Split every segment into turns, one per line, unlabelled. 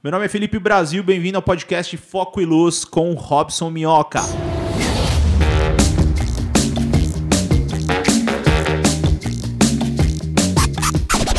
Meu nome é Felipe Brasil, bem-vindo ao podcast Foco e Luz com Robson Minhoca.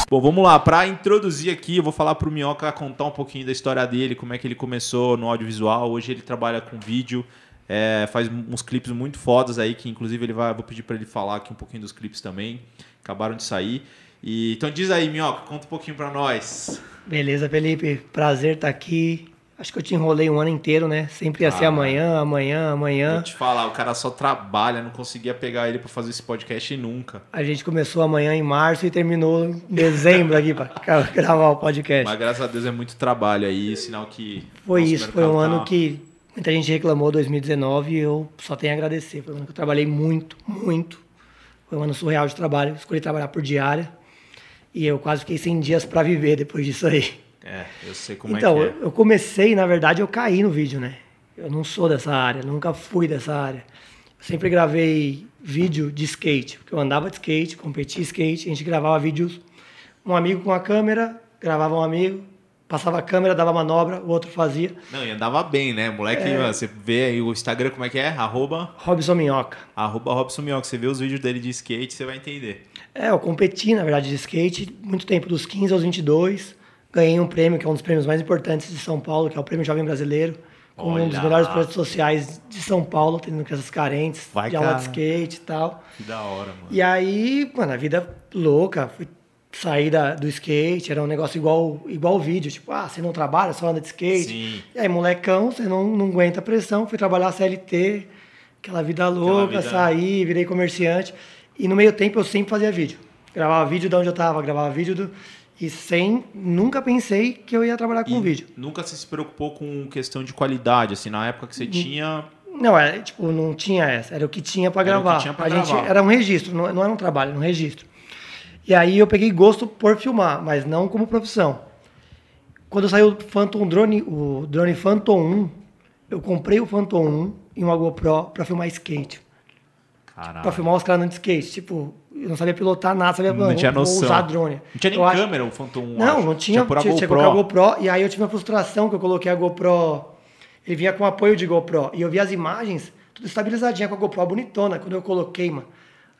Bom, vamos lá. Para introduzir aqui, eu vou falar para o Minhoca contar um pouquinho da história dele, como é que ele começou no audiovisual. Hoje ele trabalha com vídeo, é, faz uns clipes muito fodas aí, que inclusive ele vai, vou pedir para ele falar aqui um pouquinho dos clipes também. Acabaram de sair. E, então diz aí, Minhoca, conta um pouquinho para nós.
Beleza, Felipe. Prazer estar aqui. Acho que eu te enrolei um ano inteiro, né? Sempre ia ah, ser amanhã, amanhã, amanhã.
Vou te falar, o cara só trabalha, não conseguia pegar ele para fazer esse podcast nunca.
A gente começou amanhã em março e terminou em dezembro aqui para gravar o podcast.
Mas graças a Deus é muito trabalho aí, sinal que.
Foi isso, foi um tá... ano que muita gente reclamou 2019 e eu só tenho a agradecer. Foi um ano que eu trabalhei muito, muito. Foi um ano surreal de trabalho. Escolhi trabalhar por diária. E eu quase fiquei 100 dias para viver depois disso aí.
É, eu sei como
então,
é que
é. eu comecei, na verdade, eu caí no vídeo, né? Eu não sou dessa área, nunca fui dessa área. Eu sempre gravei vídeo de skate, porque eu andava de skate, competia skate, a gente gravava vídeos, um amigo com a câmera, gravava um amigo, passava a câmera, dava manobra, o outro fazia.
Não, e andava bem, né? Moleque, é... você vê aí o Instagram, como é que é? Arroba...
Robson Minhoca.
Arroba Robson Minhoca. Você vê os vídeos dele de skate, você vai entender.
É, eu competi, na verdade, de skate, muito tempo, dos 15 aos 22. Ganhei um prêmio, que é um dos prêmios mais importantes de São Paulo, que é o Prêmio Jovem Brasileiro. Como Olha. um dos melhores projetos sociais de São Paulo, tendo crianças carentes, vai, de aula de skate e tal.
Que da hora, mano.
E aí, mano, a vida louca. Fui sair da, do skate, era um negócio igual igual o vídeo, tipo, ah, você não trabalha, só anda de skate. Sim. E aí, molecão, você não, não aguenta a pressão, fui trabalhar CLT, aquela vida louca, aquela vida... saí, virei comerciante. E no meio tempo eu sempre fazia vídeo. Gravava vídeo de onde eu tava, gravava vídeo do. E sem. Nunca pensei que eu ia trabalhar com e vídeo.
Nunca se preocupou com questão de qualidade, assim, na época que você tinha.
Não, era, tipo, não tinha essa, era o que tinha para gravar. Tinha pra a gravar. gente era um registro, não, não era um trabalho, era um registro. E aí eu peguei gosto por filmar, mas não como profissão. Quando saiu o Phantom Drone, o drone Phantom 1, eu comprei o Phantom 1 e uma GoPro para filmar skate. Caralho. Pra filmar os caras andando de skate. Tipo, eu não sabia pilotar nada, sabia
não, tinha noção.
usar drone.
Não tinha nem eu câmera acho... o Phantom 1.
Não, acho. não tinha. Tinha, tinha, tinha GoPro. a GoPro. E aí eu tive uma frustração que eu coloquei a GoPro. Ele vinha com apoio de GoPro. E eu vi as imagens, tudo estabilizadinha com a GoPro bonitona. Quando eu coloquei, mano.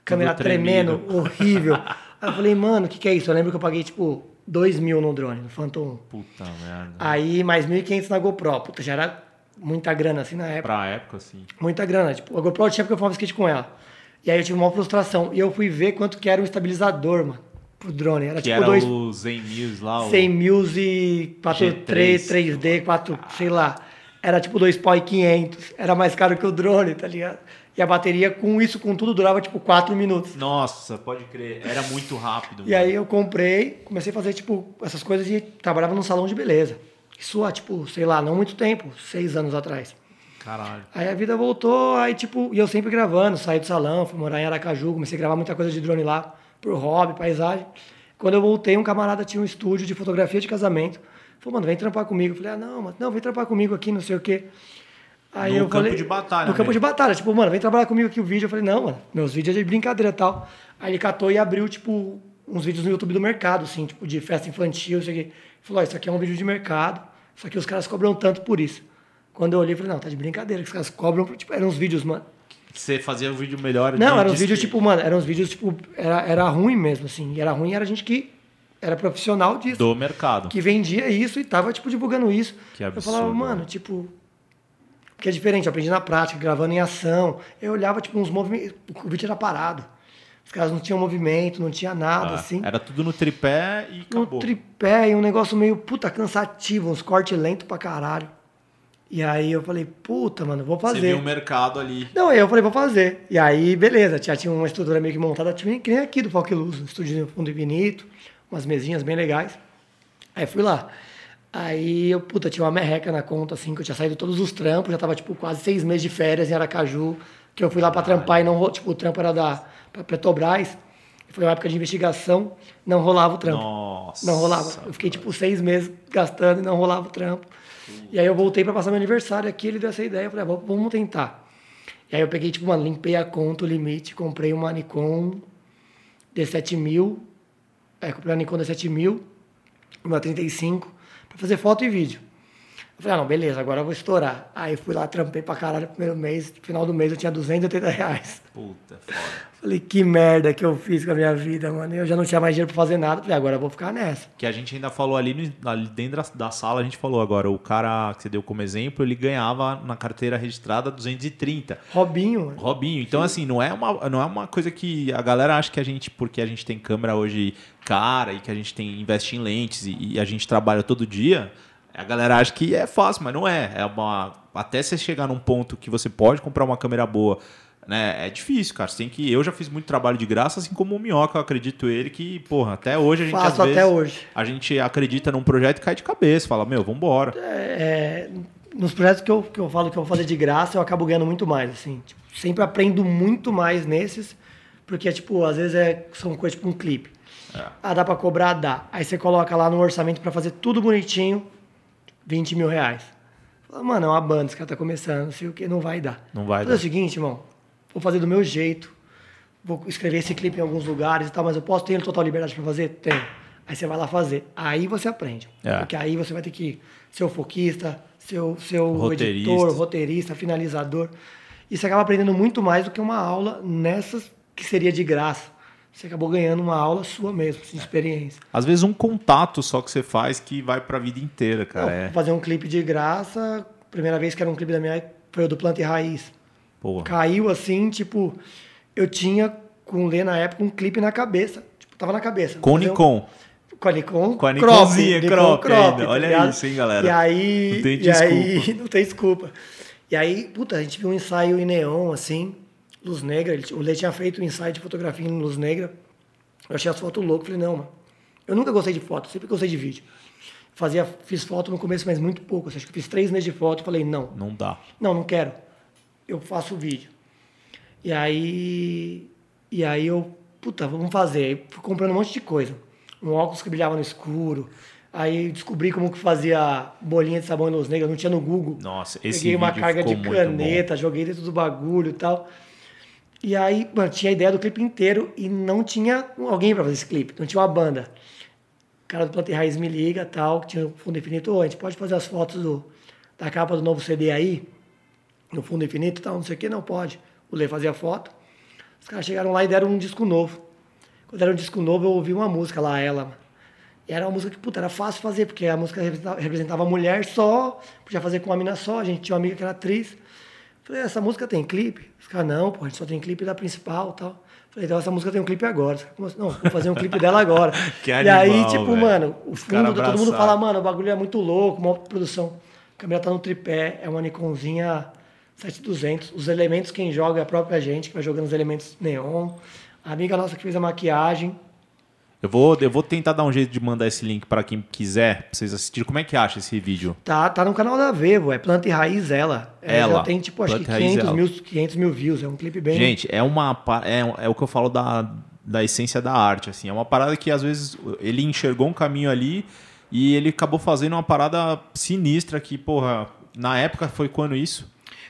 Câmera tremendo, horrível. aí eu falei, mano, o que, que é isso? Eu lembro que eu paguei, tipo, 2 mil no drone, no Phantom 1.
Puta merda.
Aí mais 1.500 na GoPro. Puta, já era muita grana assim na época.
Pra época, sim.
Muita grana. Tipo, a GoPro tinha porque eu fumava skate com ela. E aí eu tive uma frustração. E eu fui ver quanto que era um estabilizador, mano, pro drone. Era
que
tipo
era
dois.
O 100 mil lá. O...
100 mil e 4, 3, 3D, 4, sei lá. Era tipo 2 pau e 500. Era mais caro que o drone, tá ligado? E a bateria, com isso, com tudo, durava tipo 4 minutos.
Nossa, pode crer. Era muito rápido.
e aí eu comprei, comecei a fazer, tipo, essas coisas e trabalhava num salão de beleza. Isso há, tipo, sei lá, não muito tempo, seis anos atrás.
Caralho.
Aí a vida voltou, aí tipo, e eu sempre gravando, saí do salão, fui morar em Aracaju, comecei a gravar muita coisa de drone lá, por hobby, paisagem. Quando eu voltei, um camarada tinha um estúdio de fotografia de casamento. Falou, mano, vem trampar comigo. Eu falei, ah, não, mano, não, vem trampar comigo aqui, não sei o quê.
Aí no eu campo falei, de batalha.
No campo de batalha. Tipo, mano, vem trabalhar comigo aqui o vídeo. Eu falei, não, mano, meus vídeos é de brincadeira e tal. Aí ele catou e abriu, tipo, uns vídeos no YouTube do mercado, assim, tipo, de festa infantil, isso aqui. Falou, isso aqui é um vídeo de mercado, só que os caras cobram tanto por isso. Quando eu olhei, falei, não, tá de brincadeira, que os caras cobram, tipo, eram uns vídeos, mano.
Você fazia um vídeo melhor?
Não, eram uns vídeos, tipo, mano, eram uns vídeos, tipo, era, era ruim mesmo, assim. E era ruim, era gente que era profissional disso.
Do mercado.
Que vendia isso e tava, tipo, divulgando isso.
Que absurdo.
Eu falava, mano, tipo. Que é diferente, eu aprendi na prática, gravando em ação. Eu olhava, tipo, uns movimentos. O vídeo era parado. Os caras não tinham movimento, não tinha nada, ah, assim.
Era tudo no tripé e acabou.
No tripé e um negócio meio, puta, cansativo, uns cortes lentos pra caralho. E aí eu falei, puta, mano, vou fazer. Você
viu o mercado ali.
Não, eu falei, vou fazer. E aí, beleza, já tinha uma estrutura meio que montada, que nem aqui do Foque Luz, um estúdio fundo infinito, umas mesinhas bem legais. Aí fui lá. Aí eu, puta, tinha uma merreca na conta, assim, que eu tinha saído todos os trampos, já tava, tipo, quase seis meses de férias em Aracaju, que eu fui lá pra trampar e não, tipo, o trampo era da Petrobras. Foi uma época de investigação, não rolava o trampo.
Nossa.
Não rolava. Eu fiquei, tipo, seis meses gastando e não rolava o trampo. E aí eu voltei para passar meu aniversário aqui, ele deu essa ideia, eu falei, ah, vamos tentar. E aí eu peguei, tipo, mano, limpei a conta, o limite, comprei uma Nikon D7000, é, comprei uma Nikon D7000, uma 35, para fazer foto e vídeo. Eu falei, ah, não, beleza, agora eu vou estourar. Aí fui lá, trampei pra caralho no primeiro mês. No final do mês eu tinha 280 reais.
Puta, foda.
Falei, que merda que eu fiz com a minha vida, mano. Eu já não tinha mais dinheiro pra fazer nada. Falei, agora eu vou ficar nessa.
Que a gente ainda falou ali, no, ali dentro da sala, a gente falou agora, o cara que você deu como exemplo, ele ganhava na carteira registrada 230.
Robinho. Mano.
Robinho. Então, Sim. assim, não é, uma, não é uma coisa que a galera acha que a gente, porque a gente tem câmera hoje cara e que a gente tem investe em lentes e, e a gente trabalha todo dia a galera acha que é fácil, mas não é. É uma até você chegar num ponto que você pode comprar uma câmera boa, né? É difícil, cara. Você tem que eu já fiz muito trabalho de graça, assim como o Minhoca, eu acredito ele que, porra, até hoje a gente
Faço até vezes, hoje.
A gente acredita num projeto e cai de cabeça, fala: "Meu, vamos embora".
É, nos projetos que eu, que eu falo que eu vou fazer de graça, eu acabo ganhando muito mais, assim. Tipo, sempre aprendo muito mais nesses, porque tipo, às vezes é são coisas tipo um clipe. É. Ah, dá para cobrar, dá. Aí você coloca lá no orçamento para fazer tudo bonitinho 20 mil reais. Fala, mano, é uma banda, esse cara tá começando, não sei o que, não vai dar.
Não vai
dar. É o seguinte, irmão, vou fazer do meu jeito, vou escrever esse clipe em alguns lugares e tal, mas eu posso ter total liberdade para fazer? Tem. Aí você vai lá fazer. Aí você aprende. É. Porque aí você vai ter que ser o foquista, seu, seu roteirista. editor, roteirista, finalizador. E você acaba aprendendo muito mais do que uma aula nessas que seria de graça você acabou ganhando uma aula sua mesmo, de experiência.
Às vezes um contato só que você faz que vai para a vida inteira, cara.
É. Fazer um clipe de graça, primeira vez que era um clipe da minha foi o do Planta e Raiz. Porra. Caiu assim, tipo, eu tinha com o Lê na época um clipe na cabeça. Tipo, tava na cabeça.
Com Nikon.
Com a Nikon.
Com a Nikonzinha, crop, crop, crop ainda. Olha tá isso, hein, galera.
E aí. Não tem desculpa. E aí, não tem desculpa. E aí, puta, a gente viu um ensaio em neon, assim. Luz Negra. Ele, o Lê tinha feito um ensaio de fotografia em Luz Negra. Eu achei as fotos loucas. Falei, não, mano. Eu nunca gostei de foto, sempre gostei de vídeo. Fazia, fiz foto no começo, mas muito pouco. Acho que fiz três meses de foto. Falei, não.
Não dá.
Não, não quero. Eu faço vídeo. E aí. E aí eu. Puta, vamos fazer. Aí fui comprando um monte de coisa. Um óculos que brilhava no escuro. Aí descobri como que fazia bolinha de sabão em luz negra, não tinha no Google.
Nossa, esse
Peguei uma carga de caneta, joguei dentro do bagulho e tal. E aí, mano, tinha a ideia do clipe inteiro e não tinha alguém para fazer esse clipe, não tinha uma banda. O cara do Planta Raiz me liga, tal, que tinha o fundo infinito, a gente pode fazer as fotos do, da capa do novo CD aí, no fundo infinito, tal, não sei o que, não pode. O Lê fazia foto. Os caras chegaram lá e deram um disco novo. Quando deram um disco novo, eu ouvi uma música lá, ela. E era uma música que, puta, era fácil fazer, porque a música representava a mulher só, podia fazer com uma mina só, a gente tinha uma amiga que era atriz. Falei, essa música tem clipe? Os caras, não, pô, a gente só tem clipe da principal tal. Falei, então essa música tem um clipe agora. Não, vou fazer um clipe dela agora.
que animal,
e aí, tipo, véio. mano, o fundo, todo mundo fala, mano, o bagulho é muito louco, uma produção. A câmera tá no tripé, é uma Nikonzinha 7200. Os elementos quem joga é a própria gente, que vai jogando os elementos neon. A amiga nossa que fez a maquiagem,
eu vou, eu vou tentar dar um jeito de mandar esse link para quem quiser, pra vocês assistirem. Como é que acha esse vídeo?
Tá, tá no canal da Vevo, é Planta e Raiz Ela. É, ela. Tem, tipo, acho que 500 mil, 500 mil views, é um clipe bem...
Gente, é uma... É, é o que eu falo da, da essência da arte, assim. É uma parada que, às vezes, ele enxergou um caminho ali e ele acabou fazendo uma parada sinistra que, porra... Na época, foi quando isso?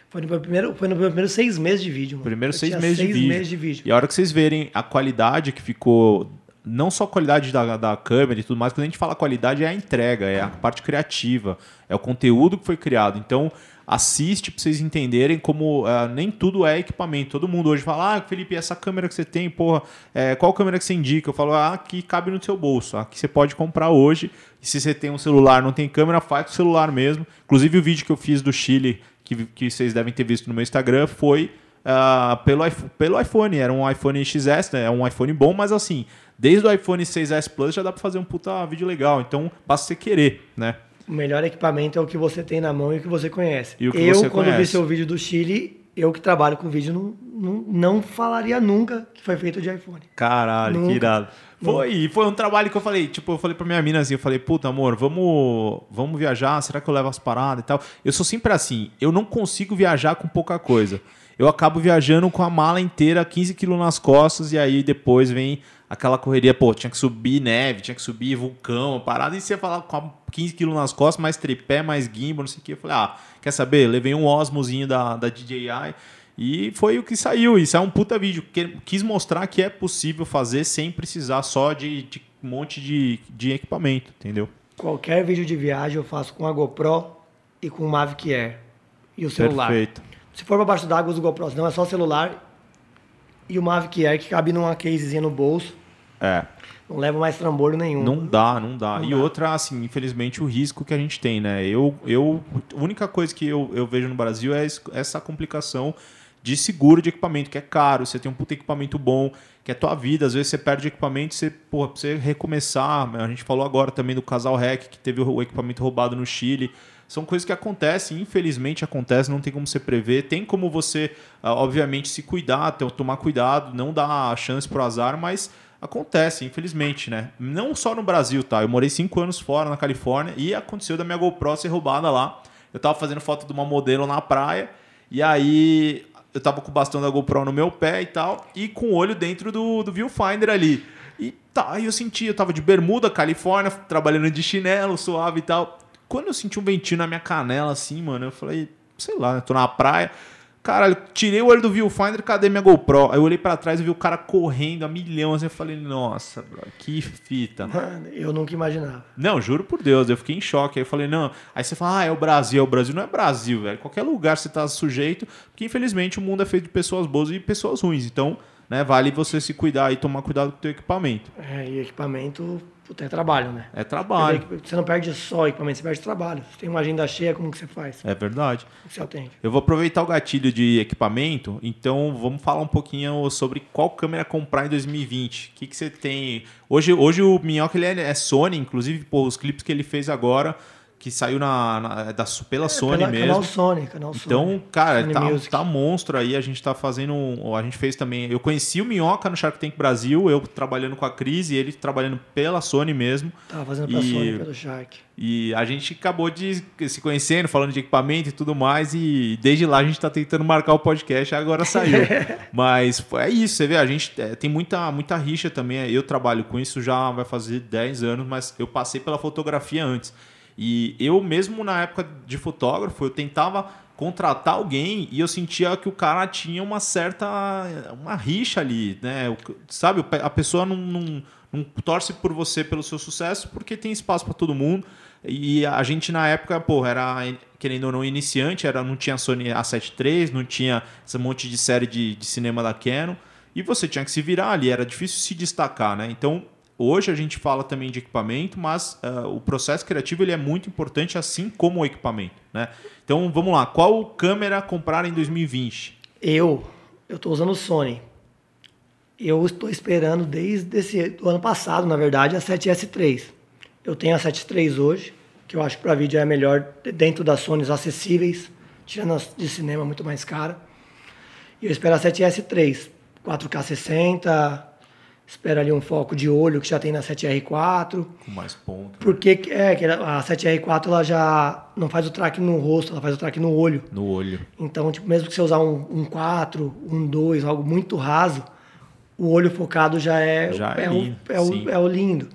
Foi no, meu primeiro, foi no meu primeiro seis meses de vídeo. Mano.
Primeiro seis, meses, seis de
meses, de vídeo.
E a hora que vocês verem a qualidade que ficou não só a qualidade da, da câmera e tudo mais, quando a gente fala qualidade é a entrega, é a parte criativa, é o conteúdo que foi criado. Então, assiste para vocês entenderem como uh, nem tudo é equipamento. Todo mundo hoje fala, ah, Felipe, essa câmera que você tem, porra, é, qual câmera que você indica? Eu falo, ah, que cabe no seu bolso, aqui você pode comprar hoje. E se você tem um celular, não tem câmera, faz com o celular mesmo. Inclusive o vídeo que eu fiz do Chile, que, que vocês devem ter visto no meu Instagram, foi uh, pelo, pelo iPhone. Era um iPhone XS, né? É um iPhone bom, mas assim, desde o iPhone 6S Plus já dá para fazer um puta vídeo legal. Então, basta você querer, né?
O melhor equipamento é o que você tem na mão e o que você conhece.
E o que
eu,
você
quando
conhece.
vi seu vídeo do Chile, eu que trabalho com vídeo, não, não, não falaria nunca que foi feito de iPhone.
Caralho, nunca. que irado. Foi, foi um trabalho que eu falei, tipo, eu falei pra minha mina assim, eu falei, puta, amor, vamos, vamos viajar, será que eu levo as paradas e tal? Eu sou sempre assim, eu não consigo viajar com pouca coisa. Eu acabo viajando com a mala inteira, 15 quilos nas costas, e aí depois vem aquela correria, pô, tinha que subir neve, tinha que subir vulcão, parada, e você falar com 15 quilos nas costas, mais tripé, mais gimbal, não sei o que. Eu falei, ah, quer saber? Levei um Osmozinho da, da DJI e foi o que saiu. Isso é um puta vídeo. Quis mostrar que é possível fazer sem precisar só de, de um monte de, de equipamento, entendeu?
Qualquer vídeo de viagem eu faço com a GoPro e com o Mavic Air e o celular.
Perfeito.
Se for para baixo d'água, usa o GoPro, não é só o celular e o Mavic Air que cabe numa casezinha no bolso.
É.
Não leva mais trambolho nenhum.
Não dá, não dá.
Não
e
dá.
outra, assim, infelizmente, o risco que a gente tem, né? Eu, eu, a única coisa que eu, eu vejo no Brasil é es- essa complicação de seguro de equipamento, que é caro, você tem um puta equipamento bom, que é tua vida, às vezes você perde equipamento, você, porra, pra você recomeçar, a gente falou agora também do casal REC, que teve o equipamento roubado no Chile, são coisas que acontecem, infelizmente acontecem, não tem como você prever, tem como você, ah, obviamente, se cuidar, tomar cuidado, não dar chance pro azar, mas acontece, infelizmente, né? Não só no Brasil, tá? Eu morei cinco anos fora, na Califórnia, e aconteceu da minha GoPro ser roubada lá. Eu tava fazendo foto de uma modelo na praia, e aí eu tava com o bastão da GoPro no meu pé e tal, e com o olho dentro do, do viewfinder ali. E tá, aí eu senti, eu tava de bermuda, Califórnia, trabalhando de chinelo, suave e tal. Quando eu senti um ventinho na minha canela, assim, mano, eu falei, sei lá, né? Tô na praia. Caralho, tirei o olho do viewfinder, cadê minha GoPro? Aí eu olhei pra trás e vi o cara correndo a milhão, assim, eu falei, nossa, bro, que fita.
Mano, eu nunca imaginava.
Não, juro por Deus, eu fiquei em choque. Aí eu falei, não. Aí você fala, ah, é o Brasil, é o Brasil. Não é Brasil, velho. Qualquer lugar você tá sujeito, porque infelizmente o mundo é feito de pessoas boas e pessoas ruins. Então, né, vale você se cuidar e tomar cuidado com o teu equipamento.
É, e equipamento, puta, é trabalho, né?
É trabalho.
Você não perde só equipamento, você perde trabalho. Você tem uma agenda cheia, como que você faz?
É verdade.
O que você atende?
Eu vou aproveitar o gatilho de equipamento, então vamos falar um pouquinho sobre qual câmera comprar em 2020. O que, que você tem? Hoje, hoje o Minhoca ele é, é Sony, inclusive pô, os clipes que ele fez agora, que saiu na, na- da, pela Sony
Canal-
mesmo.
Canal Sony, canal Sony.
Então, cara,
Sony
tá,
Music.
tá monstro aí. A gente tá fazendo. A gente fez também. Eu conheci o Minhoca no Shark Tank Brasil, eu trabalhando com a Cris e ele trabalhando pela Sony mesmo.
Tava fazendo pra
E-
Sony, pelo Shark.
E a gente acabou de se conhecendo, falando de equipamento e tudo mais. E desde lá a gente tá tentando marcar o podcast, agora saiu. Mas é isso, você vê, a gente é, tem muita, muita rixa também. Eu trabalho com isso já vai fazer 10 anos, mas eu passei pela fotografia antes. E eu mesmo na época de fotógrafo, eu tentava contratar alguém e eu sentia que o cara tinha uma certa uma rixa ali, né? Sabe, a pessoa não, não, não torce por você pelo seu sucesso porque tem espaço para todo mundo. E a gente na época, pô, era querendo ou não iniciante, era não tinha Sony A7 III, não tinha esse monte de série de, de cinema da Canon, e você tinha que se virar ali, era difícil se destacar, né? Então, Hoje a gente fala também de equipamento, mas ah, o processo criativo ele é muito importante, assim como o equipamento. Né? Então vamos lá, qual câmera comprar em 2020?
Eu, eu tô usando o Sony. Eu estou esperando desde esse, do ano passado, na verdade, a 7S3. Eu tenho a 7S3 hoje, que eu acho que para vídeo é a melhor dentro das Sonys acessíveis, tirando as de cinema muito mais cara. E eu espero a 7S3, 4K 60, espero ali um foco de olho que já tem na 7R4.
Com mais ponto.
Porque é, que a 7R4 ela já não faz o track no rosto, ela faz o track no olho.
No olho.
Então, tipo, mesmo que você usar um, um 4, um 2, algo muito raso, o olho focado já é,
Já é
o,
lindo,
é,
sim.
o, é o lindo.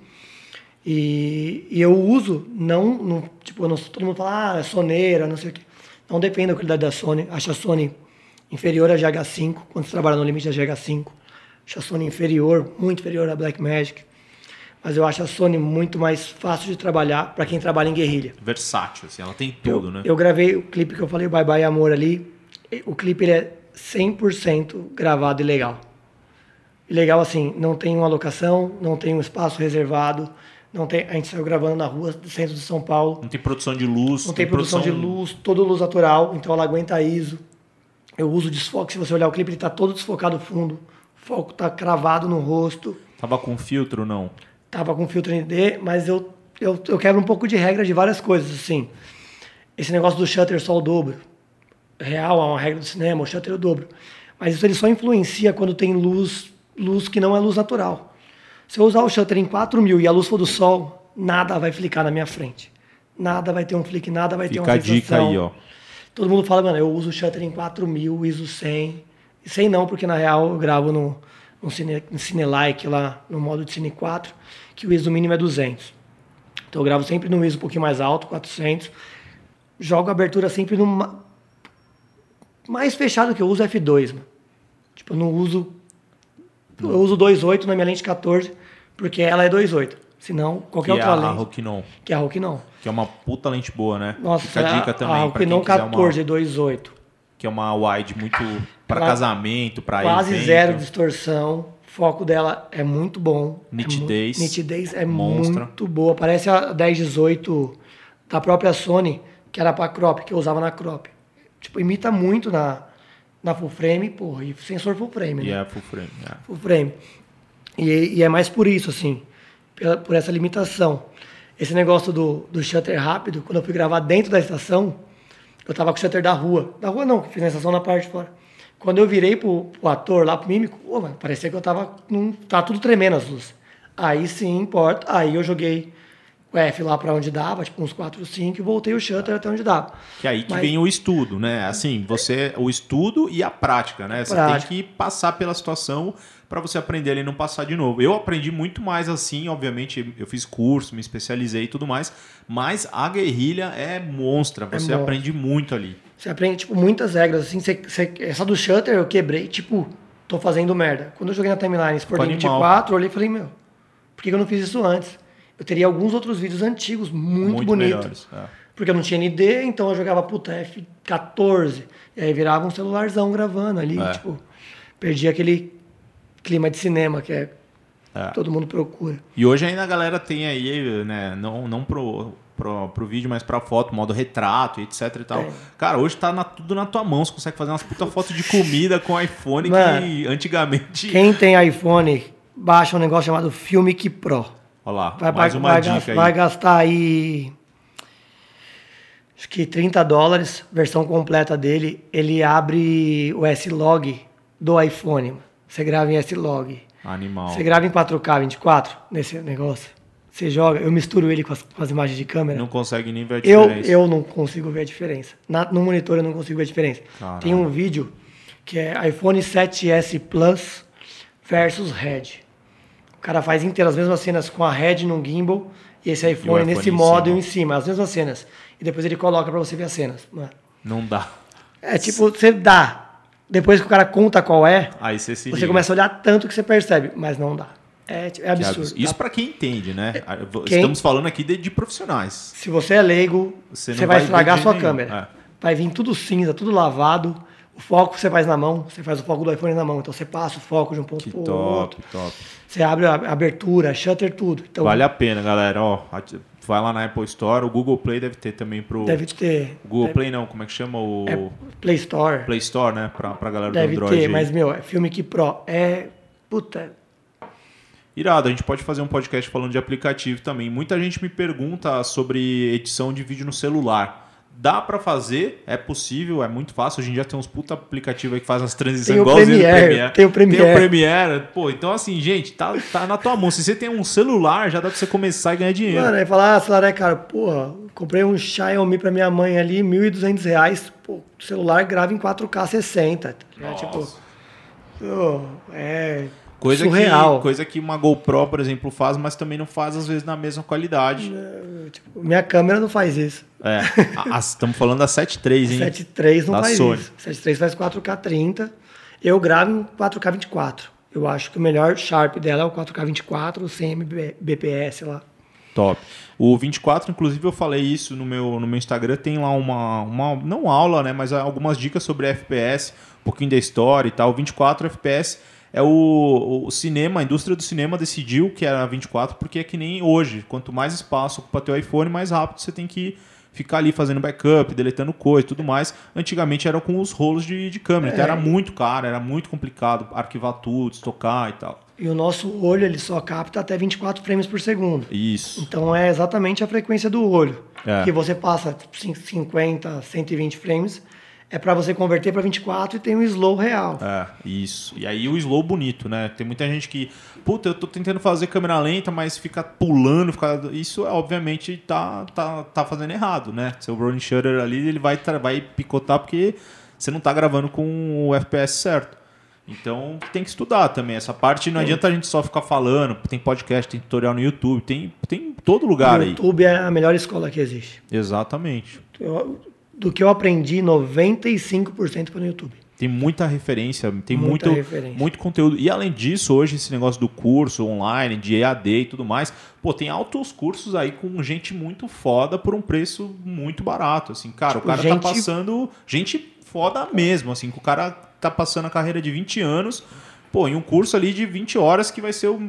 E, e eu uso, não, não tipo, não, todo mundo fala, ah, é soneira, não sei o quê. Não depende da qualidade da Sony. Acho a Sony inferior à GH5, quando você trabalha no limite da GH5. Acho a Sony inferior, muito inferior à Blackmagic. Mas eu acho a Sony muito mais fácil de trabalhar para quem trabalha em guerrilha.
Versátil, assim, ela tem tudo,
eu,
né?
Eu gravei o clipe que eu falei, Bye Bye Amor ali. O clipe ele é 100% gravado e legal. E legal assim, não tem uma locação, não tem um espaço reservado, não tem, a gente saiu gravando na rua do centro de São Paulo.
Não tem produção de luz.
Não tem, produção, de luz, todo luz natural, então ela aguenta ISO. Eu uso desfoque, se você olhar o clipe, ele está todo desfocado fundo. Foco está cravado no rosto.
Tava com filtro, não?
Tava com filtro ND, mas eu, eu, eu quebro um pouco de regra de várias coisas, assim. Esse negócio do shutter só o dobro. Real, é uma regra do cinema, o shutter é o dobro. Mas isso ele só influencia quando tem luz, luz que não é luz natural. Se eu usar o shutter em 4000 e a luz for do sol, nada vai flicar na minha frente. Nada vai ter um flick, nada vai ter
Fica
uma
a dica
sensação.
aí, ó.
Todo mundo fala, mano, eu uso o shutter em 4000, ISO 100. 100 não, porque na real eu gravo no, no Cine, no Cinelike lá, no modo de Cine 4, que o ISO mínimo é 200. Então eu gravo sempre no ISO um pouquinho mais alto, 400. Jogo a abertura sempre no ma- mais fechado que eu uso é F2, mano. Tipo, eu não uso eu uso 2.8 na minha lente 14, porque ela é 2.8. Senão, qualquer
que
outra
é
lente.
a Rokinon.
Que é a Rokinon.
Que é uma puta lente boa, né?
Nossa,
Fica a dica
a,
também.
a Rokinon
quiser
14
uma,
2.8.
que é uma wide muito para casamento, para
Quase
evento.
zero distorção. O foco dela é muito bom. É mu-
Nitidez.
nitidez é
Monstra.
muito boa. Parece a 1018 da própria Sony, que era pra crop, que eu usava na crop. Tipo, imita muito na, na full frame, porra, e sensor full frame,
E
né?
é full frame. é.
Full frame. E, e é mais por isso, assim, pela- por essa limitação. Esse negócio do, do shutter rápido, quando eu fui gravar dentro da estação, eu tava com o shutter da rua. Da rua não, que fiz na estação na parte de fora. Quando eu virei pro, pro ator lá, pro mímico, mano, parecia que eu tava. Num, tava tudo tremendo as luzes. Aí sim, importa. Aí eu joguei o F lá pra onde dava, tipo uns 4, 5, e voltei o shutter até onde dava.
Que aí que
Mas-
vem o estudo, né? Assim, você o estudo e a prática, né? Você
Prática.
tem que passar pela situação para você aprender ali e não passar de novo. Eu aprendi muito mais assim, obviamente, eu fiz curso, me especializei e tudo mais, mas a guerrilha é monstra, você
monstra.
aprende muito ali.
Você aprende, tipo, muitas regras, assim. Você, você- essa do shutter eu quebrei, tipo, tô fazendo merda. Quando eu joguei na timeline
Ficou animal.
24, eu olhei e falei, meu, por que eu não fiz isso antes? Eu teria alguns outros vídeos antigos, muito, bonitos.
melhores. é.
Porque eu não tinha ND, então eu jogava, puta, F14. E aí virava um celularzão gravando ali,
É.
tipo, perdi aquele clima de cinema que é,
É.
todo mundo procura.
E hoje ainda a galera tem aí, né, não, não pro, pro, pro vídeo, mas pra foto, modo retrato, e etc e tal.
Tem.
Cara, hoje tá na- tudo na tua mão, você consegue fazer umas puta fotos de comida com iPhone
Mano,
que antigamente...
Quem tem iPhone, baixa um negócio chamado Filmic Pro.
Olha lá,
Vai,
mais
vai-
uma
vai
dica
gas-
aí.
vai gastar aí. Acho que 30 dólares, versão completa dele. Ele abre o S-Log do iPhone. Você grava em S-Log.
Animal.
Você grava em 4K 24 nesse negócio. Você joga, eu misturo ele com as, com as imagens de câmera.
Não consegue nem ver a
eu,
diferença.
eu não consigo ver a diferença. Na- no monitor eu não consigo ver a diferença.
Caralho.
Tem um vídeo que é iPhone 7S Plus versus Red. O cara faz inteiro as mesmas cenas com a Red num gimbal e esse iPhone,
iPhone
nesse modo
cima.
em cima, as mesmas cenas. E depois ele coloca pra você ver as cenas. Mano.
Não dá.
É tipo, você dá. Depois que o cara conta qual é,
Aí você se
você começa a olhar tanto que você percebe, mas não dá. É, é absurdo.
Isso
Dá-
pra quem entende, né?
Quem-
Estamos falando aqui de, de profissionais.
Se você é leigo,
Você
você, vai
vai
estragar a sua
nenhum.
câmera.
É.
Vai vir tudo cinza, tudo lavado. O foco você faz na mão, você faz o foco do iPhone na mão. Então você passa o foco de um ponto
top,
outro.
top.
Você abre a abertura, shutter, tudo. Então
Vale a pena, galera. Ó, vai lá na Apple Store. O Google Play deve ter também pro.
deve ter.
O Google
deve-
Play não, como é que chama? O
é, Play Store.
Play Store, né? Pra, pra galera do
deve
Android.
ter,
aí.
mas, meu, é filme que Pro. É. Puta.
Irado, a gente pode fazer um podcast falando de aplicativo também. Muita gente me pergunta sobre edição de vídeo no celular. Dá pra fazer, é possível, é muito fácil. Hoje em dia tem uns puta aplicativos aí que fazem as transições
Tem o
igualzinho no
Premiere, tem o Premiere.
Tem o Premiere. Pô, então assim, gente, tá, tá na tua mão. Se você tem um celular, já dá pra você começar e ganhar dinheiro.
Mano, aí falar, ah, celular é caro. Porra, comprei um Xiaomi pra minha mãe ali, 1.200 reais. Pô, celular grava em 4K 60. tá ligado? Tipo,
Nossa.
pô, é.
Coisa
surreal.
que, coisa que uma GoPro, por exemplo, faz, mas também não faz às vezes na mesma qualidade.
Tipo, minha câmera não faz isso.
É, estamos falando da 7.3, hein?
7.3 não
Da
faz
Sony.
isso. 7.3 faz 4K 30. Eu gravo em 4K 24. Eu acho que o melhor Sharp dela é o 4K 24, 100 Mbps lá.
Top. O 24, inclusive, eu falei isso no meu, no meu Instagram. Tem lá uma, uma. Não aula, né? Mas algumas dicas sobre FPS, um pouquinho da história e tal. 24 FPS é o, o cinema, a indústria do cinema decidiu que era 24, porque é que nem hoje. Quanto mais espaço ocupa teu iPhone, mais rápido você tem que ficar ali fazendo backup, deletando coisa e tudo mais. Antigamente era com os rolos de, de câmera, então
É.
era muito caro, era muito complicado arquivar tudo, estocar e tal.
E o nosso olho ele só capta até 24 frames por segundo.
Isso.
Então é exatamente a frequência do olho.
É.
Que você passa cin- 50, 120 frames, é para você converter para 24 e tem um slow real.
É, isso. E aí o slow bonito, né? Tem muita gente que, puta, eu tô tentando fazer câmera lenta, mas fica pulando, fica... isso é, obviamente tá, tá, tá fazendo errado, né? Seu rolling shutter ali, ele vai, vai picotar porque você não tá gravando com o FPS certo. Então tem que estudar também. Essa parte não adianta a gente só ficar falando. Tem podcast, tem tutorial no YouTube, tem, tem em todo lugar
o
aí.
YouTube é a melhor escola que existe.
Exatamente.
Eu- do que eu aprendi, 95% foi no YouTube.
Tem muita referência, tem muita muito, referência. muito conteúdo. E além disso, hoje esse negócio do curso online, de EAD e tudo mais, pô, tem altos cursos aí com gente muito foda por um preço muito barato. Assim, cara, tipo, o cara tá gente... tá passando. Gente foda mesmo, assim, que o cara tá passando a carreira de 20 anos, pô, em um curso ali de 20 horas que vai ser o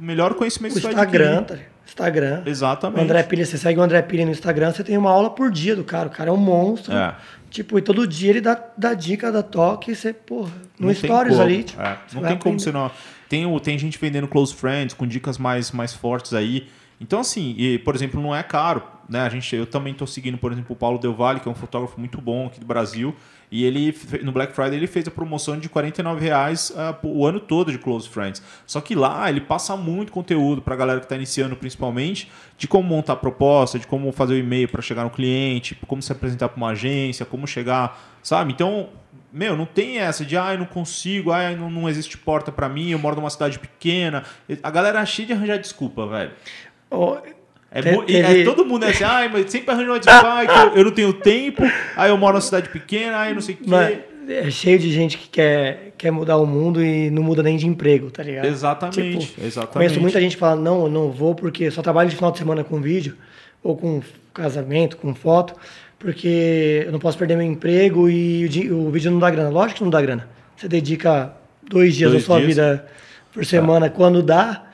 melhor conhecimento
o que Instagram, tá Instagram.
Exatamente.
O André Pilha, você segue o André Pilha no Instagram, você tem uma aula por dia do cara. O cara é um monstro. É. Tipo, e todo dia ele dá, dá dica, dá toque, e você, porra, no não stories ali. Tipo,
é. Não tem como você não. Tem, tem gente vendendo close friends com dicas mais, mais fortes aí. Então, assim, e, por exemplo, não é caro. Né? A gente, eu também estou seguindo, por exemplo, o Paulo Del Valle, que é um fotógrafo muito bom aqui do Brasil. E ele, no Black Friday, ele fez a promoção de R$ reais uh, o ano todo de Close Friends. Só que lá ele passa muito conteúdo para a galera que está iniciando, principalmente, de como montar a proposta, de como fazer o e-mail para chegar no cliente, como se apresentar para uma agência, como chegar, sabe? Então, meu, não tem essa de, ah, eu não consigo, ah, não, não existe porta para mim, eu moro numa cidade pequena. A galera é cheia de arranjar desculpa, velho. Oh, é, teve... é, todo mundo é assim, ah, mas sempre arranja uma desculpa, ah, eu, eu, não tenho tempo, aí eu moro numa cidade pequena, aí não sei o quê.
É cheio de gente que quer, quer mudar o mundo e não muda nem de emprego, tá ligado?
Exatamente, tipo, exatamente.
Conheço muita gente que fala, não, eu não vou porque só trabalho de final de semana com vídeo, ou com casamento, com foto, porque eu não posso perder meu emprego e o, o vídeo não dá grana. Lógico que não dá grana. Você dedica dois dias dois da sua dias. vida por semana, tá. quando dá,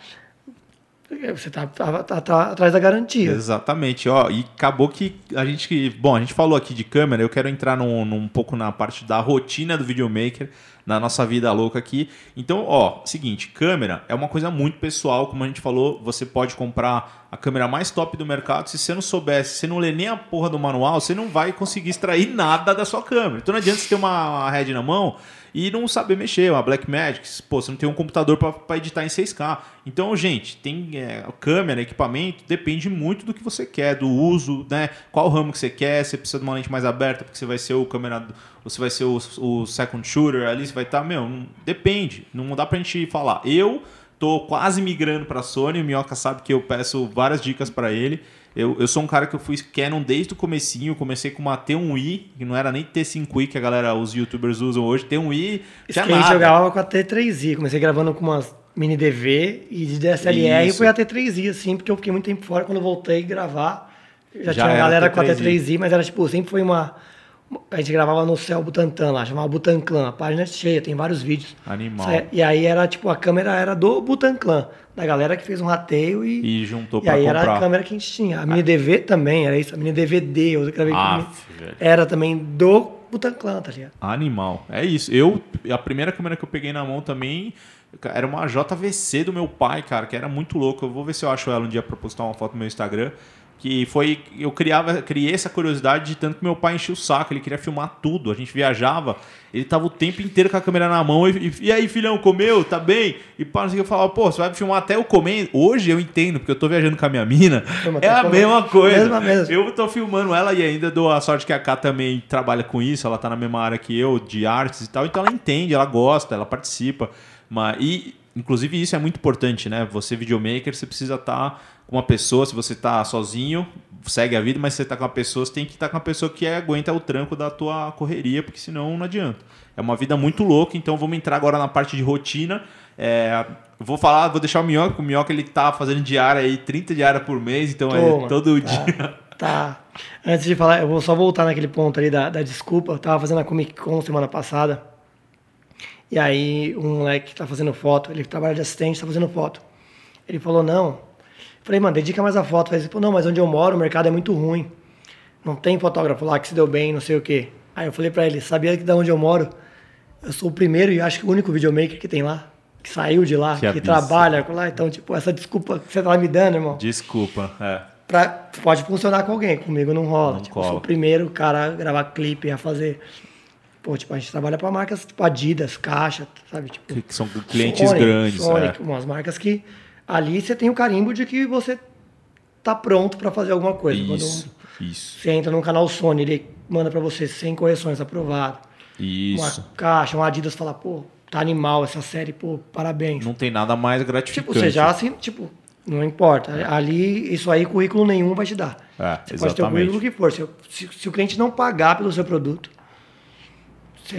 você tá, tá, tá, tá, atrás da garantia.
Exatamente. Ó, e acabou que a gente. Bom, a gente falou aqui de câmera, eu quero entrar num, num pouco na parte da rotina do videomaker, na nossa vida louca aqui. Então, ó, seguinte, câmera é uma coisa muito pessoal, como a gente falou, você pode comprar a câmera mais top do mercado. Se você não soubesse, se você não lê nem a porra do manual, você não vai conseguir extrair nada da sua câmera. Então não adianta você ter uma, uma head na mão e não saber mexer, uma Blackmagic, pô, você não tem um computador para editar em 6K. Então, gente, tem é, câmera, equipamento, depende muito do que você quer, do uso, né? Qual ramo que você quer, você precisa de uma lente mais aberta, porque você vai ser o câmera, você vai ser o, o second shooter ali, você vai estar, tá, meu, não, depende, não dá pra gente falar. Eu tô quase migrando para Sony, o Minhoca sabe que eu peço várias dicas para ele. Eu, eu sou um cara que eu fui Canon desde o comecinho, comecei com uma T1i, que não era nem T5i que a galera, os youtubers usam hoje, T1i,
tinha nada. eu jogava com a T3i, comecei gravando com umas mini DV e de DSLR Isso. foi a T3i, assim, porque eu fiquei muito tempo fora, quando eu voltei a gravar, já, já tinha a galera com a T3i, mas era tipo, sempre foi uma a gente gravava no céu Butantan lá, chamava Butanclan. A página é cheia, tem vários vídeos.
Animal.
E aí era tipo, a câmera era do Butanclan, da galera que fez um rateio e.
E juntou
e pra E aí comprar. era a câmera que a gente tinha. A mini DV também, era isso, a mini DVD, eu gravei Aff, Era também do Butanclan, tá ligado?
Animal. É isso. Eu, a primeira câmera que eu peguei na mão também era uma JVC do meu pai, cara, que era muito louco. Eu vou ver se eu acho ela um dia pra postar uma foto no meu Instagram que foi eu criava criei essa curiosidade de tanto que meu pai enchia o saco ele queria filmar tudo a gente viajava ele tava o tempo inteiro com a câmera na mão e, e, aí filhão comeu? Tá bem? E para eu falava pô você vai filmar até eu comer? Hoje eu entendo porque eu tô viajando com a minha mina é a mesma coisa. mesma eu tô filmando ela e ainda dou a sorte que a Cá também trabalha com isso ela tá na mesma área que eu de artes e tal então ela entende ela gosta ela participa mas e inclusive isso é muito importante né? Você videomaker você precisa estar tá com uma pessoa, se você está sozinho, segue a vida, mas se você está com uma pessoa, você tem que estar tá com uma pessoa que aguenta o tranco da tua correria, porque senão não adianta. É uma vida muito louca, então vamos entrar agora na parte de rotina. É, vou falar, vou deixar o Minhoca, o Minhoca ele tá fazendo diária aí, 30 diárias por mês, então é Toma, é todo tá, dia.
Tá. Antes de falar, eu vou só voltar naquele ponto ali da, da desculpa. Eu tava fazendo a Comic Con semana passada. E aí, um moleque que tá fazendo foto, ele trabalha de assistente, tá fazendo foto. Ele falou: Não, Falei, mano, dedica mais a foto. Falei, não, mas onde eu moro o mercado é muito ruim. Não tem fotógrafo lá que se deu bem, não sei o quê. Aí eu falei pra ele, sabia que da onde eu moro, eu sou o primeiro e acho que o único videomaker que tem lá. Que saiu de lá, que, que trabalha lá. Então, tipo, essa desculpa que você tá me dando, irmão.
Desculpa, é.
Pra, pode funcionar com alguém, comigo não rola. Não tipo, eu sou o primeiro cara a gravar clipe, a fazer. Pô, tipo, a gente trabalha para marcas tipo Adidas, Caixa, sabe? Tipo,
que são clientes grandes.
Sonic, é. umas marcas que ali você tem o carimbo de que você tá pronto para fazer alguma coisa.
Isso, Quando isso.
Você entra num canal Sony, ele manda para você sem correções, aprovado.
Isso.
Uma caixa, um Adidas fala, pô, tá animal essa série, pô, parabéns.
Não tem nada mais gratificante.
Tipo, você já assim, tipo, não importa. É. Ali, isso aí, currículo nenhum vai te dar.
É,
você exatamente. pode ter o currículo que for. Se, se, se, o cliente não pagar pelo seu produto,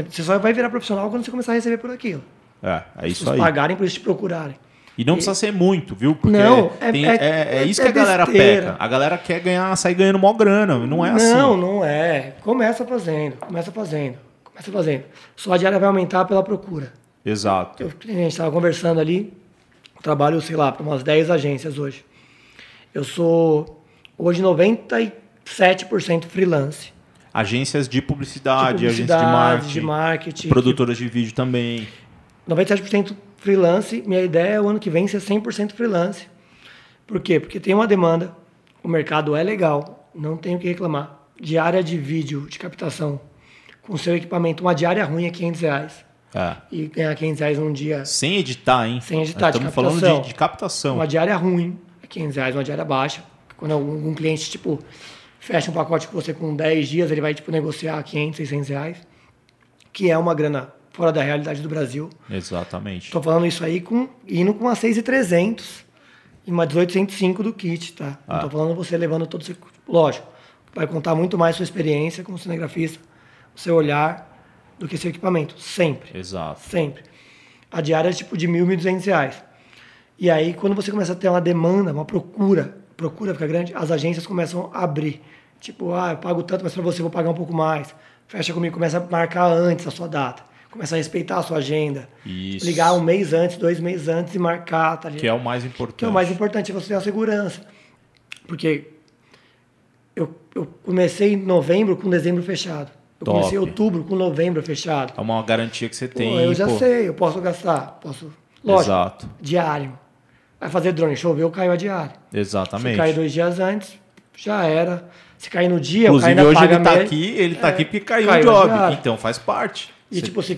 Você só vai virar profissional quando você começar a receber por aquilo.
É, é isso
Se
aí.
pagarem por eles te procurarem.
E não precisa ser muito, viu? Porque
Não, é-
tem-
é-
é, é isso
é
que a galera
besteira.
peca. A galera quer ganhar, sair ganhando mó grana. Não é assim.
Não, não é. Começa fazendo, começa fazendo, começa fazendo. Só a diária vai aumentar pela procura.
Exato.
Eu, a gente estava conversando ali, trabalho, sei lá, para umas 10 agências hoje. Eu sou hoje 97% freelance.
Agências de publicidade,
De
agências de
publicidade,
marketing,
de marketing,
produtoras de vídeo também.
97% freelance. Minha ideia é o ano que vem ser 100% freelance. Por quê? Porque tem uma demanda, o mercado é legal, não tenho o que reclamar. Diária de vídeo, de captação, com seu equipamento, uma diária ruim é 500 reais.
É.
E ganhar 500 reais num dia,
Sem editar, hein?
Sem editar, de
Estamos falando
captação.
de, de captação.
uma diária ruim é 500 reais, uma diária baixa. Quando algum cliente, tipo, fecha um pacote com você com 10 dias, ele vai, tipo, negociar 500, 600 reais, que é uma grana fora da realidade do Brasil.
Exatamente.
Estou falando isso aí com indo com uma 6,300 e uma 1805 do kit, tá? Não
Ah.
estou falando você levando todo o seu... Lógico, vai contar muito mais sua experiência como cinegrafista, o seu olhar, do que seu equipamento. Sempre.
Exato.
Sempre. A diária é tipo de R$ 1.000, 1.200 reais. E aí, quando você começa a ter uma demanda, uma procura, procura fica grande, as agências começam a abrir. Tipo, ah, eu pago tanto, mas para você eu vou pagar um pouco mais. Fecha comigo, começa a marcar antes a sua data. Começa a respeitar a sua agenda.
Isso.
Ligar um mês antes, dois meses antes e marcar, tá ligado?
Que é o mais importante.
Que é o mais importante, é você ter a segurança. Porque eu, eu comecei em novembro com dezembro fechado. Eu
Top.
comecei em outubro com novembro fechado.
É uma garantia que você
Pô,
tem.
eu já
pô.
sei, eu posso gastar. Posso. Lógico,
Exato.
diário. Vai fazer drone, choveu, caiu a diária. Se
Exatamente.
cair dois dias antes, já era. Se cair no dia, o
Inclusive, hoje ele tá
me-
aqui, ele tá
É,
aqui porque caiu,
caiu
o
a
job. Então faz parte.
E
Você-
tipo, se,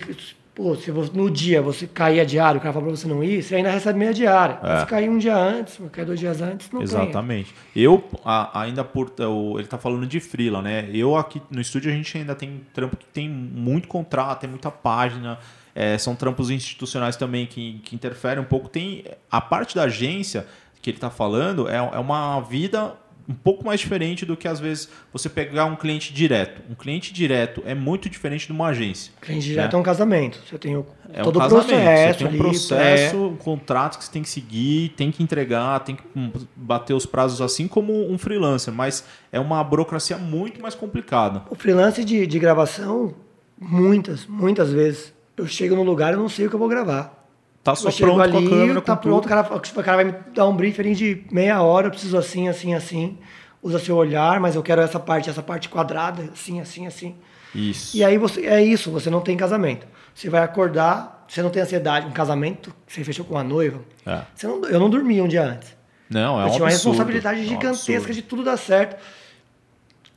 pô, se você, no dia você cair a diária, o cara fala pra você não ir, você ainda recebe meia diária.
É.
Se cair um dia antes, cair dois dias antes, não.
Exatamente. Eu, a- ainda por. Ele tá falando de freela, né? Eu aqui no estúdio a gente ainda tem trampo que tem muito contrato, tem muita página. é, são trampos institucionais também que, que interferem um pouco. Tem a parte da agência que ele tá falando é, é uma vida um pouco mais diferente do que às vezes você pegar um cliente direto. Um cliente direto é muito diferente de uma agência.
Cliente direto
né?
é um casamento. Você tem o,
É
todo
um
o processo
Você tem um
ali,
processo,
é.
um contrato que você tem que seguir, tem que entregar, tem que hum, bater os prazos assim como um freelancer, mas é uma burocracia muito mais complicada.
O freelance de, de gravação, muitas, muitas vezes, eu chego num lugar e não sei o que eu vou gravar.
Tá só pronto com a
ali,
câmera,
tá pronto, o cara, tipo, o cara vai me dar um briefing de meia hora, eu preciso assim, assim, assim. Usa seu olhar, mas eu quero essa parte, essa parte quadrada, assim, assim, assim.
Isso.
E aí você é isso, você não tem casamento. Você vai acordar, você não tem ansiedade, um casamento, que você fechou com uma noiva.
É.
Você não, eu não dormia um dia antes.
Não, é
eu
um
tinha uma
absurdo,
responsabilidade
é um
gigantesca de tudo dar certo.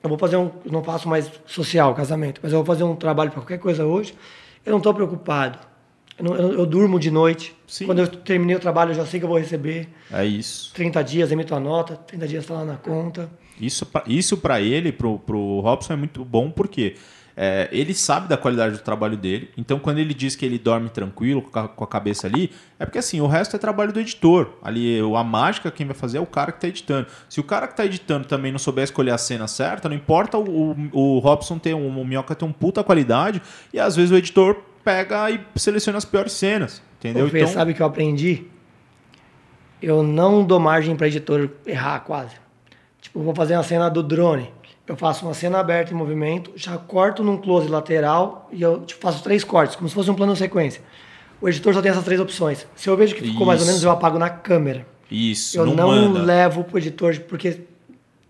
Eu vou fazer um, não faço mais social, casamento, mas eu vou fazer um trabalho para qualquer coisa hoje. Eu não estou preocupado. Eu, eu- durmo de noite.
Sim.
Quando eu terminei o trabalho, eu já sei que eu vou receber.
É isso.
30 dias, emito a nota, 30 dias está lá na conta.
Isso, isso para ele, pro, pro Robson, é muito bom porque é, ele sabe da qualidade do trabalho dele. Então, quando ele diz que ele dorme tranquilo, com a, cabeça ali, é porque assim, o resto é trabalho do editor. Ali, a mágica, quem vai fazer é o cara que tá editando. Se o cara que tá editando também não souber escolher a cena certa, não importa o, o, o Robson ter um, o Minhoca ter um puta qualidade, e às vezes o editor pega e seleciona as piores cenas. Entendeu?
Fê,
Então,
sabe o que eu aprendi? Eu não dou margem para editor errar quase. Tipo, vou fazer uma cena do drone. Eu faço uma cena aberta em movimento, já corto num close lateral e eu tipo, faço três cortes, como se fosse um plano sequência. O editor só tem essas três opções. Se eu vejo que ficou mais ou
Isso.
menos, eu apago na câmera.
isso,
Eu
não,
não, levo pro editor, porque,